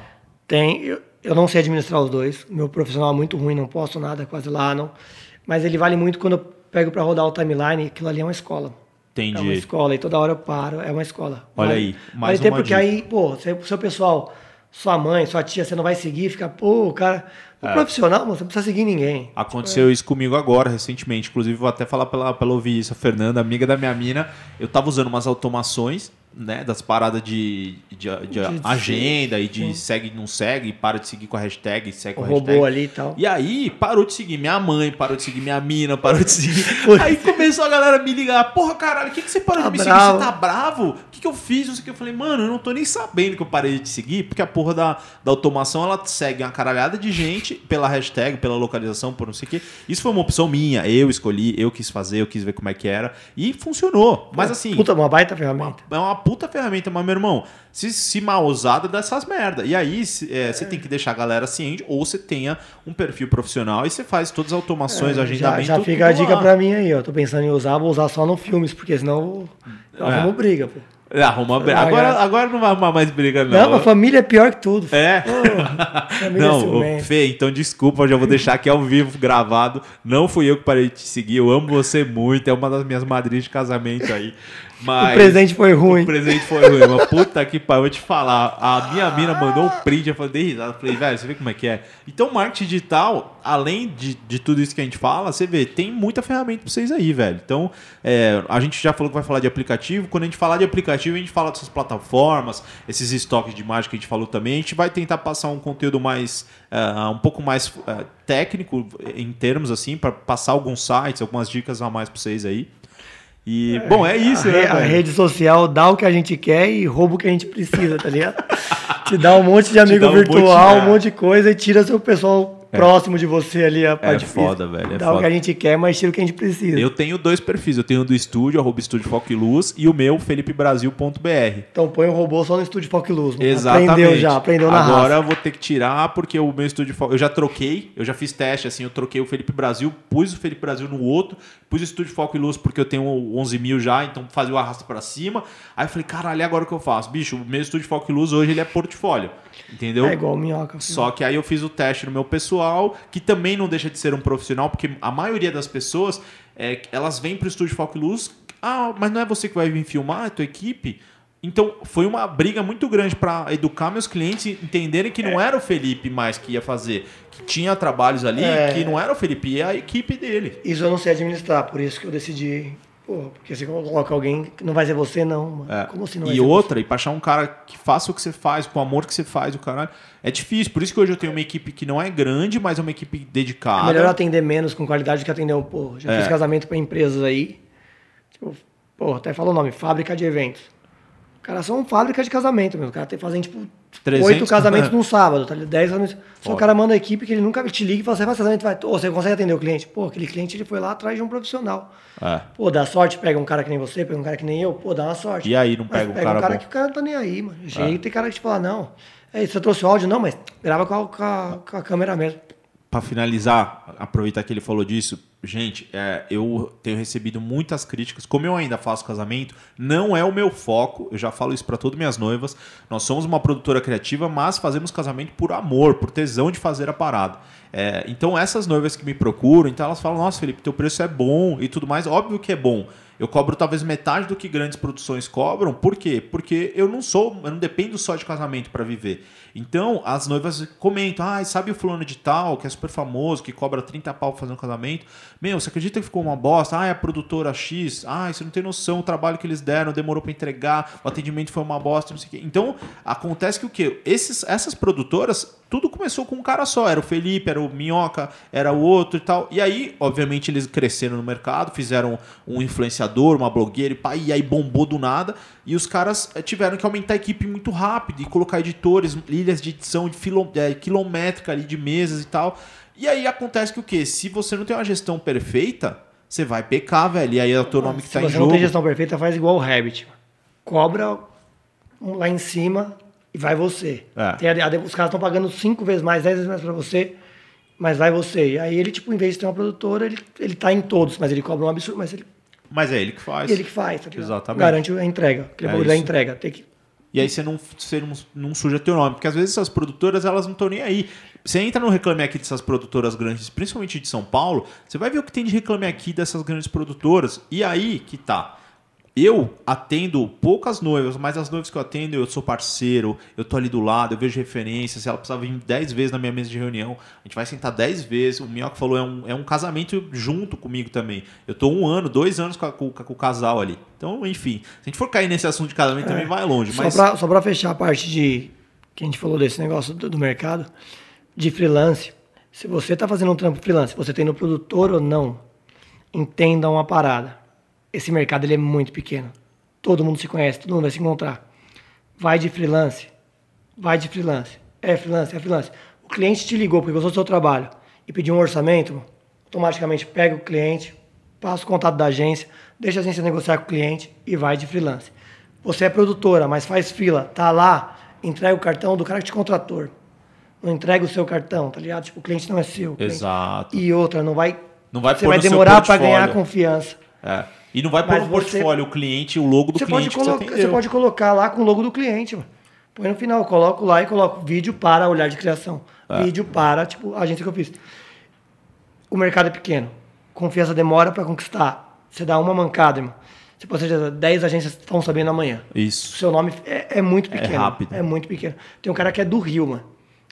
Tem. Eu, eu não sei administrar os dois. Meu profissional é muito ruim, não posto nada quase lá, não. Mas ele vale muito quando eu pego para rodar o timeline, aquilo ali é uma escola.
Entendi.
É uma escola e toda hora eu paro, é uma escola.
Olha
vale,
aí, mais
ter
uma
porque
dica.
aí, pô, seu, pessoal, sua mãe, sua tia, você não vai seguir, fica, pô, o cara. O profissional, mano, você não precisa seguir ninguém.
Aconteceu isso comigo agora, recentemente. Inclusive, vou até falar pela, pela ouvir isso. A Fernanda, amiga da minha mina, eu tava usando umas automações, né? Das paradas de, de, de agenda e de
sim.
segue, não segue, para de seguir com a hashtag, segue com a hashtag.
robô ali e tal.
E aí, parou de seguir minha mãe, parou de seguir minha mina, parou de seguir. Aí começou a galera me ligar: Porra, caralho, o que, que você parou
Tá
de me seguir?
bravo.
Você tá bravo? O que, que eu fiz? Não sei o que. Eu falei, mano, eu não tô nem sabendo que eu parei de te seguir, porque a porra da, da automação ela segue uma caralhada de gente pela hashtag, pela localização, por não sei o que. Isso foi uma opção minha. Eu escolhi, eu quis fazer, eu quis ver como é que era. E funcionou. Mas assim.
Puta, uma baita ferramenta.
É uma puta ferramenta, mas, meu irmão, se, se mal usada, dá essas merda. E aí, é, você tem que deixar a galera ciente, ou você tenha um perfil profissional e você faz todas as automações,
É, já,
agendamento.
já fica
tudo
a dica pra mim aí, ó. Tô pensando em usar, vou usar só no filmes, porque senão eu
É.
arrumo briga, pô.
É, Arruma briga. Agora, agora não vai arrumar mais briga, não.
Não, a família é pior que tudo.
É.
É
Não,
ciumenta.
Fê, então desculpa, eu já vou deixar aqui ao vivo gravado. Não fui eu que parei de te seguir, eu amo você muito, é uma das minhas madrinhas de casamento aí. Mas
O presente foi ruim.
O presente foi ruim, mas puta que pariu, eu vou te falar. A minha mina mandou um print, eu falei, dei risada. Falei, velho, você vê como é que é? Então, marketing digital, além de, de tudo isso que a gente fala, você vê, tem muita ferramenta pra vocês aí, velho. Então, é, a gente já falou que vai falar de aplicativo. Quando a gente falar de aplicativo, a gente fala dessas plataformas, esses estoques de imagem que a gente falou também. A gente vai tentar passar um conteúdo mais, ah, um pouco mais ah, técnico em termos assim, para passar alguns sites, algumas dicas a mais pra vocês aí. E, bom, é isso,
a,
né?
a
velho?
rede social dá o que a gente quer e rouba o que a gente precisa, tá ligado? Te dá um monte de amigo
dá um monte
virtual,
é.
um monte de coisa e tira seu pessoal próximo de você ali. A parte
foda,
física.
velho, é
Dá o
foda.
que a gente quer, mas tira o que a gente precisa.
Eu tenho dois perfis. Eu tenho o do estúdio, arroba estúdio Foco e Luz, e o meu, felipebrasil.br.
Então põe o robô só no estúdio Foco e Luz. mano.
Exatamente.
Aprendeu já, aprendeu na
Agora
raça.
eu vou ter que tirar, porque o meu estúdio Foco. Eu já troquei, eu já fiz teste, assim, eu troquei o Felipe Brasil, pus o Felipe Brasil no outro, pus o estúdio Foco e Luz porque eu tenho 11 mil já, então fazia o arrasto pra cima. Aí eu falei, caralho, e agora o que eu faço? Bicho, o meu estúdio Foco e Luz hoje ele é portfólio. Entendeu?
É igual minhoca. filho.
Só que aí eu fiz o teste no meu pessoal, que também não deixa de ser um profissional, porque a maioria das pessoas, é, elas vêm pro estúdio Foco e Luz, ah, mas não é você que vai vir filmar, é tua equipe? Então foi uma briga muito grande para educar meus clientes e entenderem que não era o Felipe mais que ia fazer, que tinha trabalhos ali,
É.
que não era o Felipe, é a equipe dele.
Isso eu não sei administrar, por isso que eu decidi. Porque se coloca alguém que não vai ser você, não, mano.
É.
Como assim não
e outra, e pra achar um cara que faça o que você faz, com o amor que você faz, o caralho, é difícil. Por isso que hoje eu tenho uma equipe que não é grande, mas é uma equipe
você?
dedicada.
É melhor atender menos com qualidade do que atender um. Pô, já
É.
fiz casamento pra empresas aí. Tipo, pô, até falou o nome, fábrica de eventos. Os caras são fábrica de casamento mesmo. Os caras tem- fazem, tipo,
300
oito casamentos num sábado, tá? Dez casamentos. Só
Foda.
o cara manda a equipe que ele nunca te liga e fala, você faz casamento, vai. Ô, você consegue atender o cliente? Pô, aquele cliente ele foi lá atrás de um profissional.
É.
Pô, dá sorte, pega um cara que nem você, pega um cara que nem eu, pô, dá uma sorte.
E aí, não
Mas
pega um cara bom?
que o cara não tá nem aí, mano. Chega e tem cara que te fala, não. É, você trouxe o áudio? Não, mas grava com a, com a- com a câmera mesmo.
Pra finalizar, aproveitar que ele falou disso, gente, é, eu tenho recebido muitas críticas. Como eu ainda faço casamento, não é o meu foco. Eu já falo isso pra todas minhas noivas. Nós somos uma produtora criativa, mas fazemos casamento por amor, por tesão de fazer a parada. É, então essas noivas que me procuram, então elas falam: Nossa, Felipe, teu preço é bom e tudo mais. Óbvio que é bom. Eu cobro talvez metade do que grandes produções cobram. Por quê? Porque eu não sou, eu não dependo só de casamento para viver. Então, as noivas comentam: "Ah, sabe o fulano de tal, que é super famoso, que cobra 30 pau fazendo casamento? Meu, você acredita que ficou uma bosta? Ah, é a produtora X. Ah, você não tem noção o trabalho que eles deram, demorou para entregar, o atendimento foi uma bosta, não sei o quê". Então, acontece que o quê? Esses, essas produtoras, tudo começou com um cara só, era o Felipe, era o Minhoca, era o outro e tal. E aí, obviamente, eles cresceram no mercado, fizeram um influenciador, uma blogueira e pá, e aí bombou do nada. E os caras eh, tiveram que aumentar a equipe muito rápido e colocar editores, ilhas de edição de filo, eh, quilométrica ali de mesas e tal. E aí acontece que o quê? Se você não tem uma gestão perfeita, você vai pecar, velho. E aí é o teu nome que
Se
tá em
você
jogo.
não tem gestão perfeita, faz igual o Rabbit. Cobra lá em cima e vai você.
É.
A- a- os caras estão pagando cinco vezes mais, dez vezes mais pra você, mas vai você. E aí ele, tipo, em vez de ter uma produtora, ele, ele tá em todos, mas ele cobra um absurdo, mas ele,
Mas é ele que faz.
ele que faz, tá ligado?
Exatamente.
Garante a entrega. Aquele
É
bagulho da entrega. Tem que
E aí você não, você não, não suja teu nome. Porque às vezes essas produtoras, elas não estão nem aí. Você entra no Reclame Aqui dessas produtoras grandes, principalmente de São Paulo, você vai ver o que tem de Reclame Aqui dessas grandes produtoras. E aí que tá. Eu atendo poucas noivas, mas as noivas que eu atendo, eu sou parceiro, eu tô ali do lado, eu vejo referências. Se ela precisar vir 10 vezes na minha mesa de reunião, a gente vai sentar 10 vezes. O Minhoca falou, é um, é um casamento junto comigo também. Eu tô um ano, dois anos com, a, com, com o casal ali. Então, enfim, se a gente for cair nesse assunto de casamento, é, também vai longe.
Mas... Só, pra, só pra fechar a parte de que a gente falou desse negócio do, do mercado, de freelance. Se você tá fazendo um trampo freelance, você tem no produtor ou não, entenda uma parada esse mercado ele é muito pequeno. Todo mundo se conhece, todo mundo vai se encontrar. Vai de freelance, vai de freelance. É freelance, é freelance. O cliente te ligou porque gostou do seu trabalho e pediu um orçamento, automaticamente pega o cliente, passa o contato da agência, deixa a agência negociar com o cliente e vai de freelance. Você é produtora, mas faz fila, tá lá, entrega o cartão do cara que te contratou. Não entrega o seu cartão, tá ligado? Tipo, o cliente não é seu.
Exato.
E outra, não vai.
Não vai
você vai demorar para ganhar confiança.
É. E não vai pôr no portfólio o cliente, o logo do
você
cliente
pode colocar, você, você, pode colocar lá com o logo do cliente. Mano. Põe no final, coloco lá e coloco vídeo para olhar de criação. É. Vídeo para, tipo, a agência que eu fiz. O mercado é pequeno. Confiança demora para conquistar. Você dá uma mancada, irmão. Tipo, ou seja, 10 agências estão sabendo amanhã.
Isso.
O seu nome é, é muito é pequeno. É
rápido.
É muito pequeno. Tem um cara que é do Rio, mano.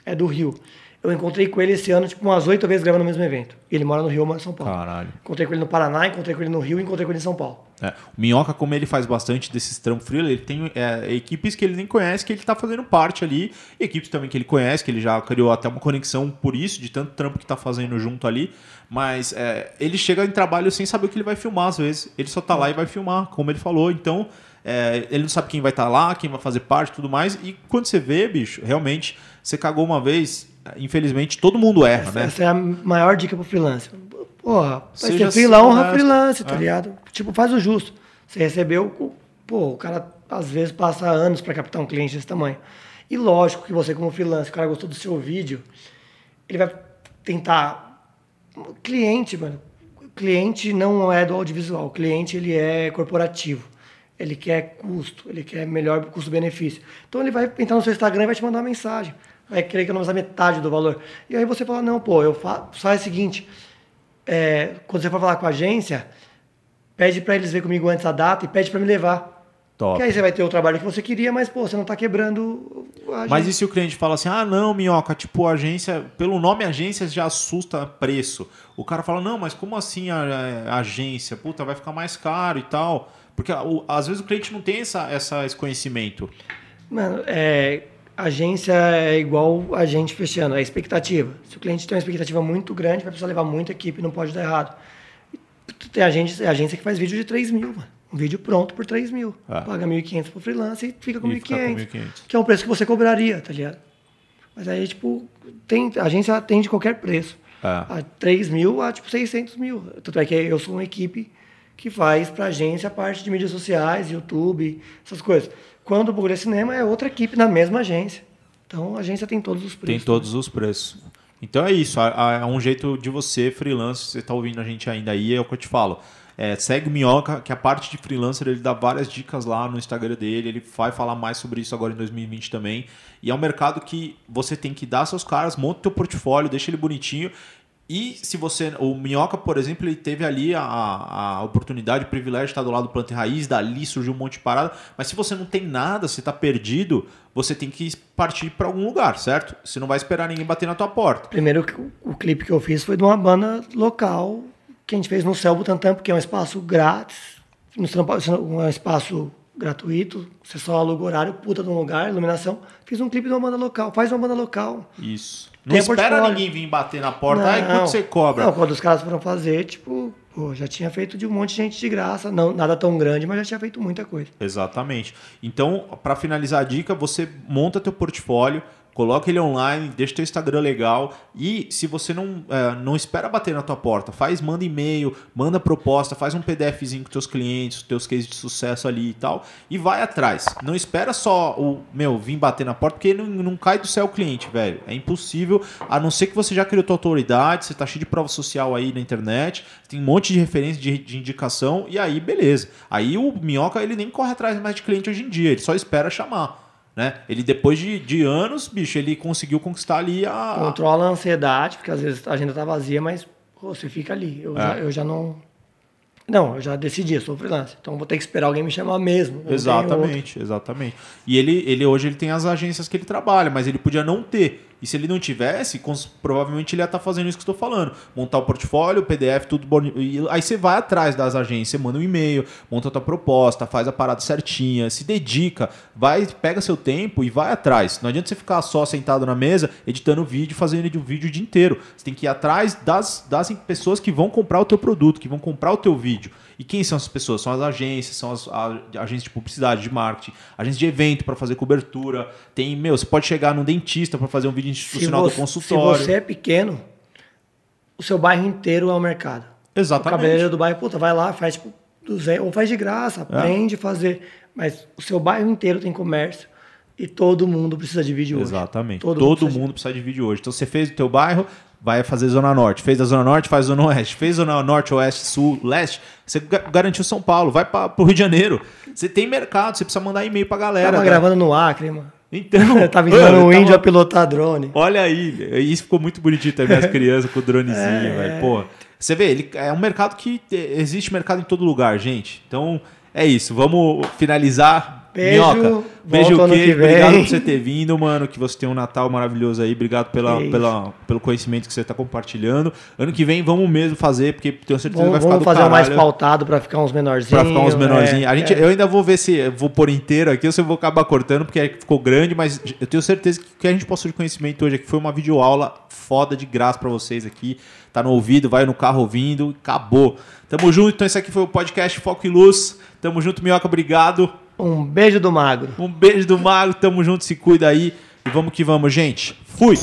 É do Rio. Eu encontrei com ele esse ano, tipo, umas oito vezes gravando o mesmo evento. Ele mora no Rio, eu moro em São Paulo.
Caralho.
Encontrei com ele no Paraná, encontrei com ele no Rio e encontrei com ele em São Paulo.
É. O Minhoca, como ele faz bastante desses trampos frio, ele tem é, equipes que ele nem conhece, que ele tá fazendo parte ali. Equipes também que ele conhece, que ele já criou até uma conexão por isso, de tanto trampo que tá fazendo junto ali. Mas é, ele chega em trabalho sem saber o que ele vai filmar, às vezes. Ele só tá lá e vai filmar, como ele falou. Então, é, ele não sabe quem vai estar tá lá, quem vai fazer parte e tudo mais. E quando você vê, bicho, realmente, você cagou uma vez, infelizmente, todo mundo erra,
essa,
né?
Essa é a maior dica pro freelancer. Porra, vai ser freela, honra freelance, tá é. ligado? Tipo, faz o justo. Você recebeu, pô, o cara às vezes passa anos para captar um cliente desse tamanho. E lógico que você, como freelancer, o cara gostou do seu vídeo, ele vai tentar. Cliente, mano. Cliente não é do audiovisual. O cliente ele é corporativo. Ele quer custo, ele quer melhor custo-benefício. Então ele vai entrar no seu Instagram e vai te mandar uma mensagem vai querer economizar metade do valor. E aí você fala, não, pô, eu faço faz o seguinte, é, quando você for falar com a agência, pede para eles ver comigo antes a data e pede para me levar. Top. Que aí você vai ter o trabalho que você queria, mas pô, você não está quebrando
a Mas e se o cliente fala assim: "Ah, não, minhoca, tipo, agência, pelo nome agência já assusta preço". O cara fala: "Não, mas como assim a, a agência? Puta, vai ficar mais caro e tal". Porque o, às vezes o cliente não tem essa, essa esse conhecimento.
Mano, é, agência é igual a gente fechando, é expectativa. Se o cliente tem uma expectativa muito grande, vai precisar levar muita equipe, não pode dar errado. Tem agência, agência que faz vídeo de 3 mil, mano. Um vídeo pronto por 3 mil. Ah. Paga 1.500 pro freelance e fica com 1.500. Que é um preço que você cobraria, tá ligado? Mas aí, tipo, tem, a agência atende qualquer preço. Ah. A 3 mil a, tipo, 600 mil. Tanto é que eu sou uma equipe que faz pra agência a parte de mídias sociais, YouTube, essas coisas. Quando o Bagulho é Cinema é outra equipe na mesma agência. Então a agência tem todos os preços.
Tem todos os preços. Então é isso. É um jeito de você, freelancer, você está ouvindo a gente ainda aí, é o que eu te falo. É, segue o Minhoca, que a parte de freelancer ele dá várias dicas lá no Instagram dele. Ele vai falar mais sobre isso agora em 2020 também. E é um mercado que você tem que dar seus caras, monta o teu portfólio, deixa ele bonitinho e se você. O Minhoca, por exemplo, ele teve ali a, a oportunidade, o privilégio de estar do lado do planta e raiz, dali surgiu um monte de parada. Mas se você não tem nada, você está perdido, você tem que partir para algum lugar, certo? Você não vai esperar ninguém bater na tua porta.
Primeiro, o, clipe que eu fiz foi de uma banda local que a gente fez no Céu Butantan, porque é um espaço grátis, um espaço gratuito, você só aluga horário, puta de um lugar, iluminação. Fiz um clipe de uma banda local, faz uma banda local.
Isso. Não espera ninguém vir bater na porta, não, aí quanto você cobra?
Não, quando os caras foram fazer, tipo, pô, já tinha feito de um monte de gente de graça, não nada tão grande, mas já tinha feito muita coisa.
Exatamente. Então, para finalizar a dica, você monta teu portfólio, Coloca ele online, deixa teu Instagram legal e se você não, é, não espera bater na tua porta, faz, manda e-mail, manda proposta, faz um PDFzinho com teus clientes, teus cases de sucesso ali e tal e vai atrás. Não espera só o, meu, vir bater na porta porque não, não cai do céu o cliente, velho. É impossível, a não ser que você já criou tua autoridade, você tá cheio de prova social aí na internet, tem um monte de referência de, de indicação e aí beleza. Aí o Minhoca ele nem corre atrás mais de cliente hoje em dia, ele só espera chamar. Né? Ele, depois de, de anos, bicho, ele conseguiu conquistar ali a.
Controla a ansiedade, porque às vezes a agenda tá vazia, mas pô, você fica ali. Eu, é. já, eu já não. Não, eu já decidi, eu sou freelancer. Então vou ter que esperar alguém me chamar mesmo.
Exatamente, exatamente. E ele, ele hoje ele tem as agências que ele trabalha, mas ele podia não ter. E se ele não tivesse, provavelmente ele ia estar tá fazendo isso que estou falando. Montar o portfólio, o PDF, tudo. E aí você vai atrás das agências, você manda um e-mail, monta a tua proposta, faz a parada certinha, se dedica, vai, pega seu tempo e vai atrás. Não adianta você ficar só sentado na mesa, editando vídeo, fazendo o vídeo o dia inteiro. Você tem que ir atrás das, das pessoas que vão comprar o teu produto, que vão comprar o teu vídeo. E quem são essas pessoas? São as agências, são as a, agências de publicidade, de marketing, agências de evento para fazer cobertura. Tem, meu, você pode chegar num dentista para fazer um vídeo institucional você, do consultório.
Se você é pequeno, o seu bairro inteiro é o mercado.
Exatamente.
O cabeleireiro do bairro, puta, vai lá, faz tipo 200, ou faz de graça, é. aprende a fazer. Mas o seu bairro inteiro tem comércio. E todo mundo precisa de vídeo
hoje. Exatamente. Todo, todo mundo, mundo precisa de vídeo hoje. Então você fez o teu bairro, vai fazer Zona Norte. Fez a Zona Norte, faz Zona Oeste. Fez Zona Norte, Oeste, Sul, Leste. Você garantiu São Paulo. Vai para o Rio de Janeiro. Você tem mercado, você precisa mandar e-mail para galera.
Tava gravando no Acre, mano.
Então.
tá visando um índio a pilotar drone.
Olha aí. Isso ficou muito bonitinho também, as crianças com o dronezinho, é, velho. Pô. Você vê, ele é um mercado que existe mercado em todo lugar, gente. Então, é isso. Vamos finalizar
Beijo. Minhoca,
beijo o quê? Obrigado por você ter vindo, mano. Que você tem um Natal maravilhoso aí. Obrigado pela, pela, pelo conhecimento que você está compartilhando. Ano que vem vamos mesmo fazer, porque tenho certeza
vamos,
que vai
ficar do fazer mais pautado para ficar uns menorzinhos. Para ficar
uns menorzinhos. É, a gente, é. Eu ainda vou ver se vou pôr inteiro aqui ou se eu vou acabar cortando, porque ficou grande, mas eu tenho certeza que o que a gente passou de conhecimento hoje aqui foi uma videoaula foda de graça para vocês aqui. Tá no ouvido, vai no carro ouvindo, acabou. Tamo junto. Então esse aqui foi o podcast Foco e Luz. Tamo junto, Minhoca. Obrigado.
Um beijo do magro.
Um beijo do magro, tamo junto, se cuida aí. E vamos que vamos, gente. Fui!